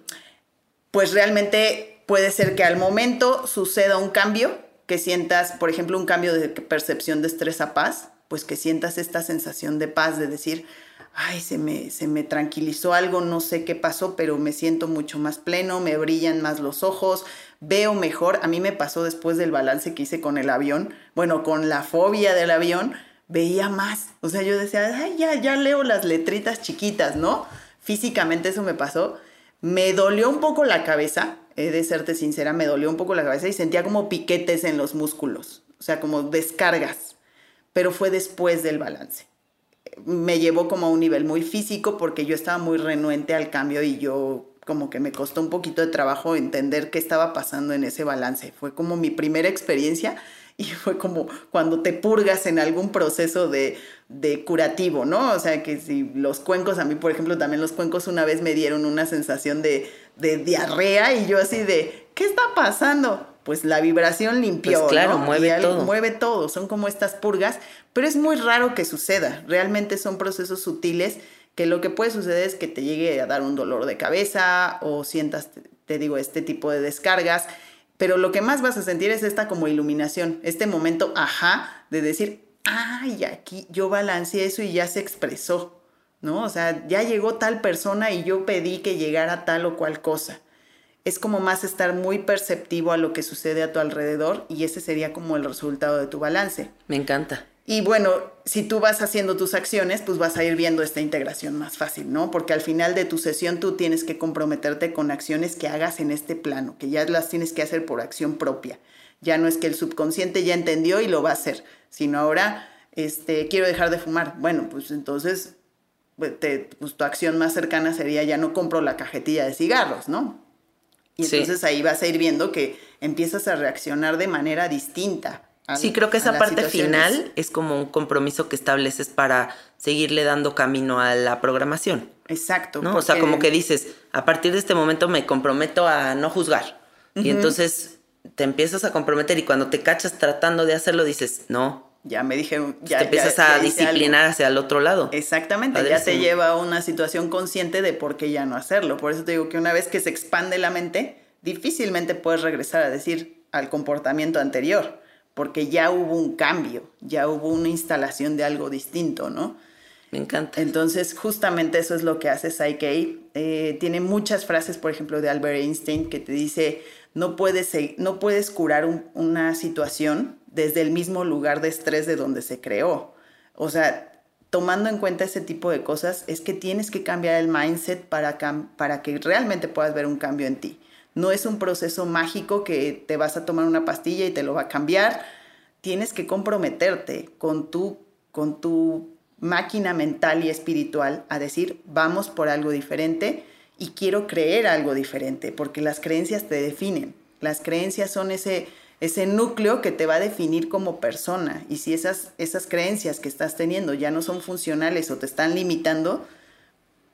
Pues realmente puede ser que al momento suceda un cambio, que sientas, por ejemplo, un cambio de percepción de estrés a paz, pues que sientas esta sensación de paz, de decir, ay, se me, se me tranquilizó algo, no sé qué pasó, pero me siento mucho más pleno, me brillan más los ojos, veo mejor. A mí me pasó después del balance que hice con el avión, bueno, con la fobia del avión, veía más. O sea, yo decía, ay, ya, ya leo las letritas chiquitas, ¿no? Físicamente eso me pasó. Me dolió un poco la cabeza, he de serte sincera, me dolió un poco la cabeza y sentía como piquetes en los músculos, o sea, como descargas, pero fue después del balance. Me llevó como a un nivel muy físico porque yo estaba muy renuente al cambio y yo como que me costó un poquito de trabajo entender qué estaba pasando en ese balance. Fue como mi primera experiencia y fue como cuando te purgas en algún proceso de, de, curativo, ¿no? O sea, que si los cuencos, a mí por ejemplo también los cuencos una vez me dieron una sensación de, de diarrea y yo así de, ¿qué está pasando? Pues la vibración limpió. Pues claro, mueve todo. Mueve todo, son como estas purgas, pero es muy raro que suceda, realmente son procesos sutiles que lo que puede suceder es que te llegue a dar un dolor de cabeza o sientas, te digo, este tipo de descargas pero lo que más vas a sentir es esta como iluminación, este momento ajá de decir, ay, aquí yo balanceé eso y ya se expresó, ¿no? O sea, ya llegó tal persona y yo pedí que llegara tal o cual cosa. Es como más estar muy perceptivo a lo que sucede a tu alrededor y ese sería como el resultado de tu balance. Me encanta. Y bueno, si tú vas haciendo tus acciones, pues vas a ir viendo esta integración más fácil, ¿no? Porque al final de tu sesión tú tienes que comprometerte con acciones que hagas en este plano, que ya las tienes que hacer por acción propia. Ya no es que el subconsciente ya entendió y lo va a hacer, sino ahora, este, quiero dejar de fumar. Bueno, pues entonces pues, pues tu acción más cercana sería ya no compro la cajetilla de cigarros, ¿no? Y entonces ahí vas a ir viendo que empiezas a reaccionar de manera distinta sí, creo que esa parte final es como un compromiso que estableces para seguirle dando camino a la programación. Exacto. ¿no? O sea, como que dices, a partir de este momento me comprometo a no juzgar. Y entonces te empiezas a comprometer y cuando te cachas tratando de hacerlo dices, no. Ya me dije, ya. Te empiezas a disciplinar hacia el otro lado. Exactamente, ya te lleva a una situación consciente de por qué ya no hacerlo. Por eso te digo que una vez que se expande la mente, difícilmente puedes regresar a decir al comportamiento anterior porque ya hubo un cambio, ya hubo una instalación de algo distinto, ¿no? Me encanta. Entonces, justamente eso es lo que hace Psyche. Eh, tiene muchas frases, por ejemplo, de Albert Einstein, que te dice, no puedes, no puedes curar una situación desde el mismo lugar de estrés de donde se creó. O sea, tomando en cuenta ese tipo de cosas, es que tienes que cambiar el mindset para, para que realmente puedas ver un cambio en ti. No es un proceso mágico que te vas a tomar una pastilla y te lo va a cambiar. Tienes que comprometerte con tu, con tu máquina mental y espiritual a decir, vamos por algo diferente y quiero creer algo diferente, porque las creencias te definen. Las creencias son ese, ese núcleo que te va a definir como persona. Y si esas, esas creencias que estás teniendo ya no son funcionales o te están limitando,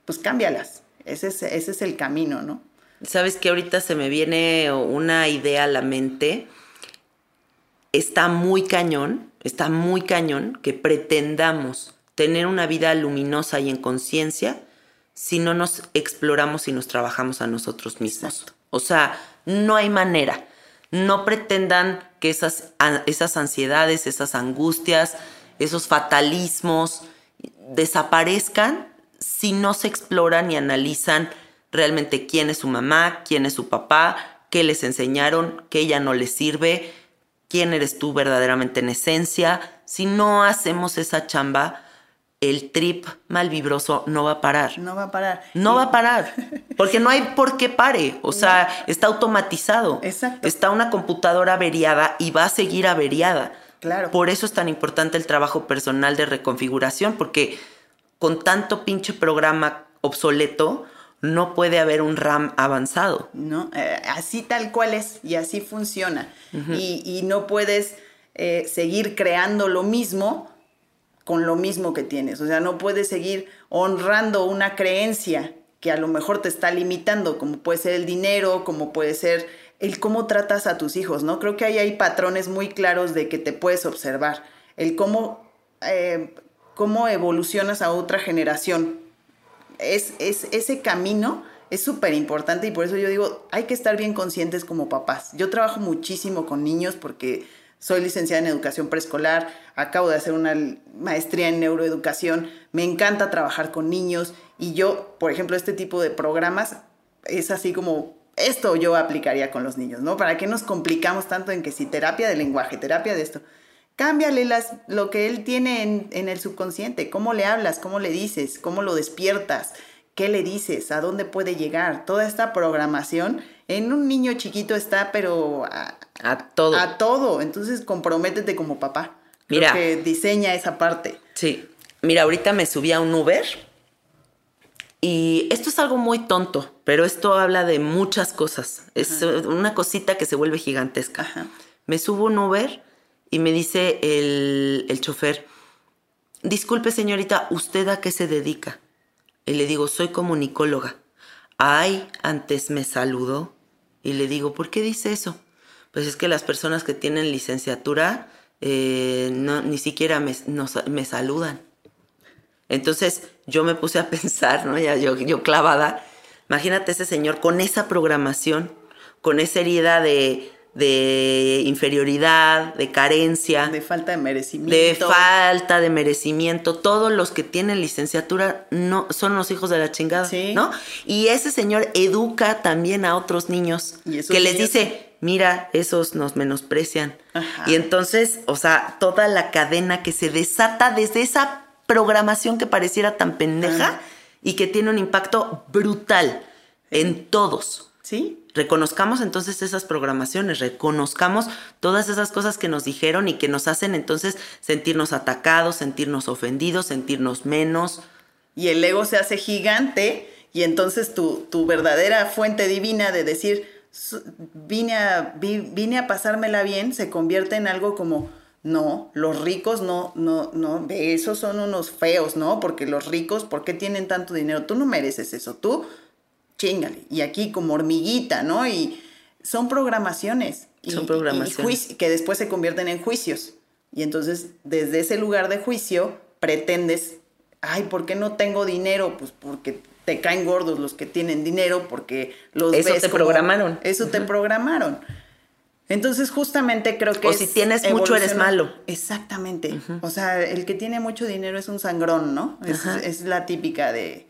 pues cámbialas. Ese es, ese es el camino, ¿no? Sabes que ahorita se me viene una idea a la mente. Está muy cañón, está muy cañón que pretendamos tener una vida luminosa y en conciencia si no nos exploramos y nos trabajamos a nosotros mismos. O sea, no hay manera. No pretendan que esas, esas ansiedades, esas angustias, esos fatalismos desaparezcan si no se exploran y analizan realmente quién es su mamá, quién es su papá, qué les enseñaron, qué ya no les sirve, quién eres tú verdaderamente en esencia. Si no hacemos esa chamba, el trip mal vibroso no va a parar. No va a parar. No va a parar. Porque no hay por qué pare. O sea, está automatizado. Exacto. Está una computadora averiada y va a seguir averiada. Claro. Por eso es tan importante el trabajo personal de reconfiguración, porque con tanto pinche programa obsoleto, no puede haber un RAM avanzado. No, eh, así tal cual es y así funciona. y, no puedes eh, seguir creando lo mismo con lo mismo que tienes. O sea, no puedes seguir honrando una creencia que a lo mejor te está limitando, como puede ser el dinero, como puede ser el cómo tratas a tus hijos, ¿no? Creo que ahí hay patrones muy claros de que te puedes observar. El cómo, eh, cómo evolucionas a otra generación es, ese camino es súper importante y por eso yo digo, hay que estar bien conscientes como papás. Yo trabajo muchísimo con niños porque soy licenciada en educación preescolar, acabo de hacer una maestría en neuroeducación, me encanta trabajar con niños y yo, por ejemplo, este tipo de programas es así como esto yo aplicaría con los niños, ¿no? ¿Para qué nos complicamos tanto en que si terapia de lenguaje, terapia de esto? Cámbiale las, lo que él tiene en, el subconsciente, cómo le hablas, cómo le dices, cómo lo despiertas, qué le dices, a dónde puede llegar. Toda esta programación en un niño chiquito está, pero a, todo. A todo. Entonces, comprométete como papá. Mira. que diseña esa parte. Sí. Mira, ahorita me subí a un Uber y esto es algo muy tonto, pero esto habla de muchas cosas. Es una cosita que se vuelve gigantesca. Me subo un Uber y me dice el, el chofer, disculpe señorita, ¿usted a qué se dedica? Y le digo, soy comunicóloga. Ay, antes me saludó. Y le digo, ¿por qué dice eso? Pues es que las personas que tienen licenciatura eh, no, ni siquiera me, me, saludan. Entonces yo me puse a pensar, ¿no? Ya yo, yo clavada. Imagínate ese señor con esa programación, con esa herida de, de inferioridad, de carencia. De falta de merecimiento. De falta de merecimiento. Todos los que tienen licenciatura no son los hijos de la chingada, ¿no? Y ese señor educa también a otros niños que les dice, mira, esos nos menosprecian. Ajá. Y entonces, o sea, toda la cadena que se desata desde esa programación que pareciera tan pendeja y que tiene un impacto brutal en todos. ¿Sí? Reconozcamos entonces esas programaciones, reconozcamos todas esas cosas que nos dijeron y que nos hacen entonces sentirnos atacados, sentirnos ofendidos, sentirnos menos. Y el ego se hace gigante y entonces tu, tu verdadera fuente divina de decir, "Su- vine a, vi- vine a pasármela bien, se convierte en algo como, no, los ricos no, no, no, esos son unos feos, ¿no? Porque los ricos, ¿por qué tienen tanto dinero? Tú no mereces eso, tú chingale. Y aquí como hormiguita, ¿no? Y son programaciones. Y- Son y- y programaciones. juici- que después se convierten en juicios. Y entonces, desde ese lugar de juicio, pretendes, ay, ¿por qué no tengo dinero? Pues porque te caen gordos los que tienen dinero, porque los Eso ves te como- programaron. Eso te programaron. Entonces, justamente creo que O es si tienes mucho, eres malo. Exactamente. O sea, el que tiene mucho dinero es un sangrón, ¿no? Es, es la típica de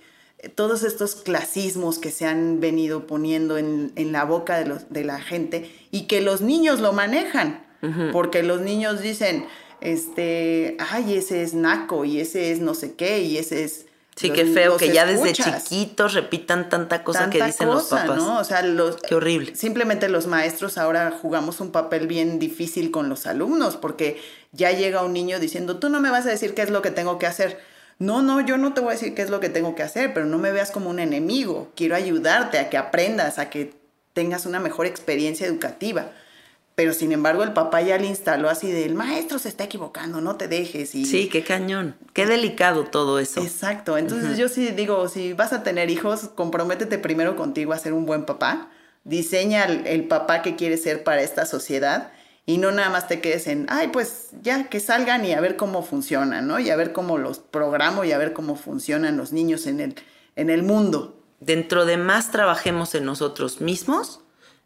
todos estos clasismos que se han venido poniendo en, en la boca de, los, de la gente y que los niños lo manejan. Porque los niños dicen, este, ay, ese es naco y ese es no sé qué y ese es... Sí, los- qué feo que ya desde chiquitos repitan tanta cosa que dicen los papás. ¿no? O sea, los, Qué horrible. Simplemente los maestros ahora jugamos un papel bien difícil con los alumnos porque ya llega un niño diciendo, tú no me vas a decir qué es lo que tengo que hacer. No, no, yo no te voy a decir qué es lo que tengo que hacer, pero no me veas como un enemigo. Quiero ayudarte a que aprendas, a que tengas una mejor experiencia educativa. Pero sin embargo el papá ya le instaló así de, el maestro se está equivocando, no te dejes. Y, Sí, qué cañón. Qué delicado todo eso. Exacto. Entonces yo sí digo, si vas a tener hijos, comprométete primero contigo a ser un buen papá. Diseña el, el papá que quieres ser para esta sociedad y no nada más te quedes en, ay, pues ya que salgan y a ver cómo funcionan, ¿no? Y a ver cómo los programo y a ver cómo funcionan los niños en el, en el mundo. Dentro de más trabajemos en nosotros mismos,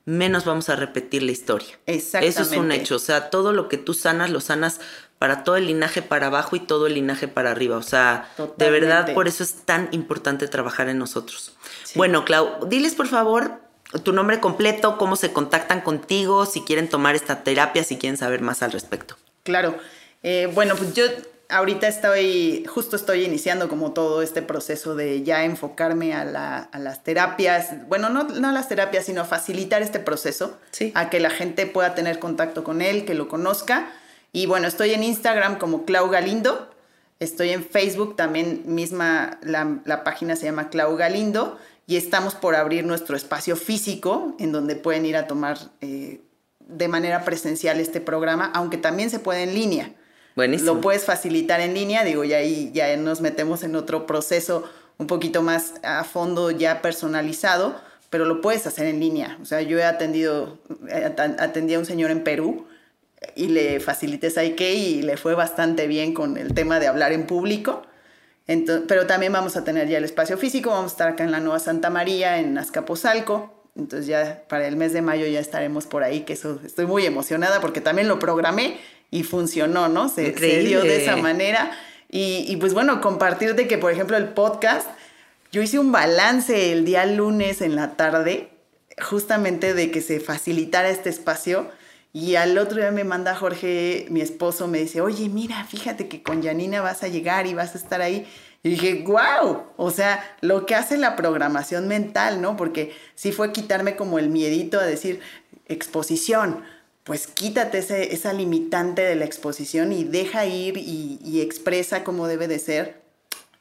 menos vamos a repetir la historia. Eso es un Exactamente. hecho. O sea, todo lo que tú sanas, lo sanas para todo el linaje para abajo y todo el linaje para arriba. O sea, de Totalmente. verdad, por eso es tan importante trabajar en nosotros. Sí. Bueno, Clau, diles por favor tu nombre completo, cómo se contactan contigo, si quieren tomar esta terapia, si quieren saber más al respecto. Claro. Eh, bueno, pues yo ahorita estoy, justo estoy iniciando como todo este proceso de ya enfocarme a, la- a las terapias, bueno, no, no a las terapias, sino a facilitar este proceso, Sí. a que la gente pueda tener contacto con él, que lo conozca. Y bueno, estoy en Instagram como Clau Galindo, estoy en Facebook también, misma, la, la página se llama Clau Galindo, y estamos por abrir nuestro espacio físico, en donde pueden ir a tomar... eh, de manera presencial este programa, aunque también se puede en línea. Buenísimo. Lo puedes facilitar en línea, digo, y ahí ya nos metemos en otro proceso un poquito más a fondo ya personalizado, pero lo puedes hacer en línea. O sea, yo he atendido, eh, at- atendí a un señor en Perú y le facilité Psyche y le fue bastante bien con el tema de hablar en público. Pero también vamos a tener ya el espacio físico, vamos a estar acá en la Nueva Santa María, en Azcapotzalco. Entonces ya para el mes de mayo ya estaremos por ahí, que eso estoy muy emocionada porque también lo programé y funcionó, ¿no? Se, dio de esa manera. Y, y pues bueno, compartirte que, por ejemplo, el podcast, yo hice un balance el día lunes en la tarde, justamente de que se facilitara este espacio. Y al otro día me manda Jorge, mi esposo, me dice, oye, mira, fíjate que con Janina vas a llegar y vas a estar ahí. Y dije, wow, o sea, lo que hace la programación mental, ¿no? Porque sí fue quitarme como el miedito a decir, exposición, pues quítate ese- esa limitante de la exposición y deja ir y, expresa como debe de ser.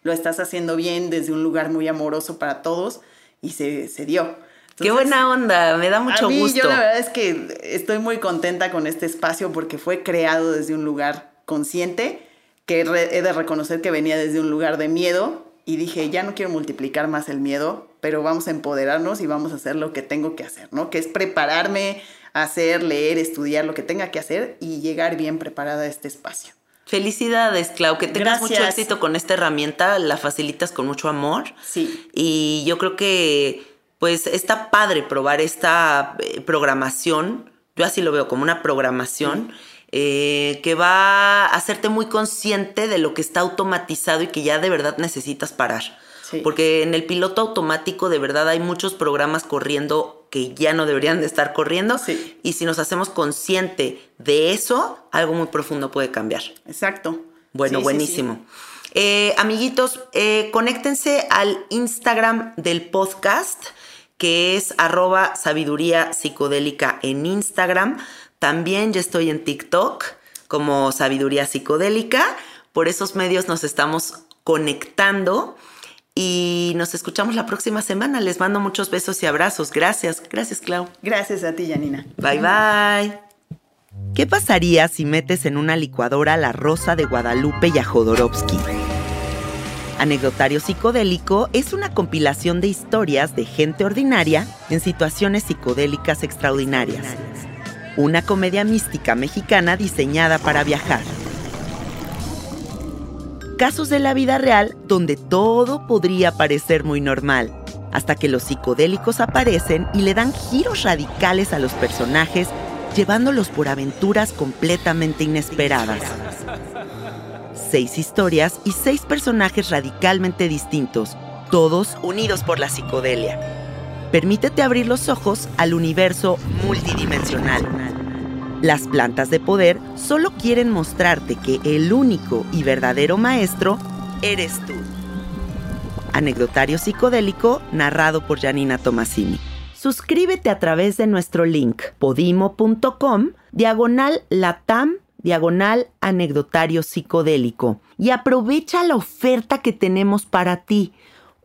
Lo estás haciendo bien desde un lugar muy amoroso para todos y se, se dio. Qué buena onda, me da mucho a mí, gusto. Yo la verdad es que estoy muy contenta con este espacio porque fue creado desde un lugar consciente, que he de reconocer que venía desde un lugar de miedo y dije, ya no quiero multiplicar más el miedo, pero vamos a empoderarnos y vamos a hacer lo que tengo que hacer, ¿no? Que es prepararme, hacer, leer, estudiar lo que tenga que hacer y llegar bien preparada a este espacio. Felicidades, Clau, que tengas mucho éxito con esta herramienta, la facilitas con mucho amor. Sí. Y yo creo que pues está padre probar esta eh, programación, yo así lo veo como una programación eh, que va a hacerte muy consciente de lo que está automatizado y que ya de verdad necesitas parar. Sí. Porque en el piloto automático de verdad hay muchos programas corriendo que ya no deberían de estar corriendo. Sí. Y si nos hacemos consciente de eso, algo muy profundo puede cambiar. Exacto. Bueno, sí, buenísimo. Eh, amiguitos, eh, conéctense al Instagram del podcast, que es arroba sabiduría psicodélica en Instagram. También ya estoy en TikTok como sabiduría psicodélica. Por esos medios nos estamos conectando y nos escuchamos la próxima semana. Les mando muchos besos y abrazos. Gracias, gracias Clau. Gracias a ti, Janina. Bye bye. ¿Qué pasaría si metes en una licuadora la Rosa de Guadalupe y a Jodorowsky? Anecdotario Psicodélico es una compilación de historias de gente ordinaria en situaciones psicodélicas extraordinarias. Una comedia mística mexicana diseñada para viajar. Casos de la vida real donde todo podría parecer muy normal, hasta que los psicodélicos aparecen y le dan giros radicales a los personajes, llevándolos por aventuras completamente inesperadas. Seis historias y seis personajes radicalmente distintos, todos unidos por la psicodelia. Permítete abrir los ojos al universo multidimensional. Las plantas de poder solo quieren mostrarte que el único y verdadero maestro eres tú. Anecdotario psicodélico narrado por Janina Tomasini. Suscríbete a través de nuestro link podimo.com diagonal latam diagonal anecdotario psicodélico y aprovecha la oferta que tenemos para ti.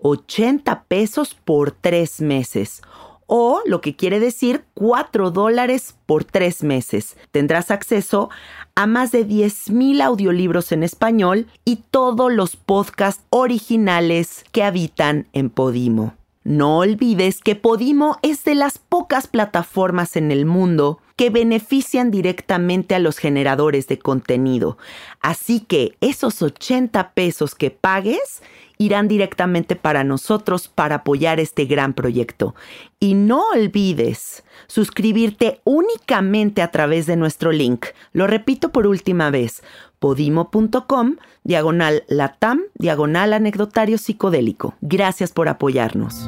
80 pesos por tres meses o lo que quiere decir 4 dólares por tres meses. Tendrás acceso a más de 10.000 audiolibros en español y todos los podcasts originales que habitan en Podimo. No olvides que Podimo es de las pocas plataformas en el mundo que benefician directamente a los generadores de contenido. Así que esos 80 pesos que pagues irán directamente para nosotros para apoyar este gran proyecto. Y no olvides suscribirte únicamente a través de nuestro link. Lo repito por última vez, podimo.com, diagonal latam, diagonal anecdotario psicodélico. Gracias por apoyarnos.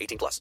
18 plus.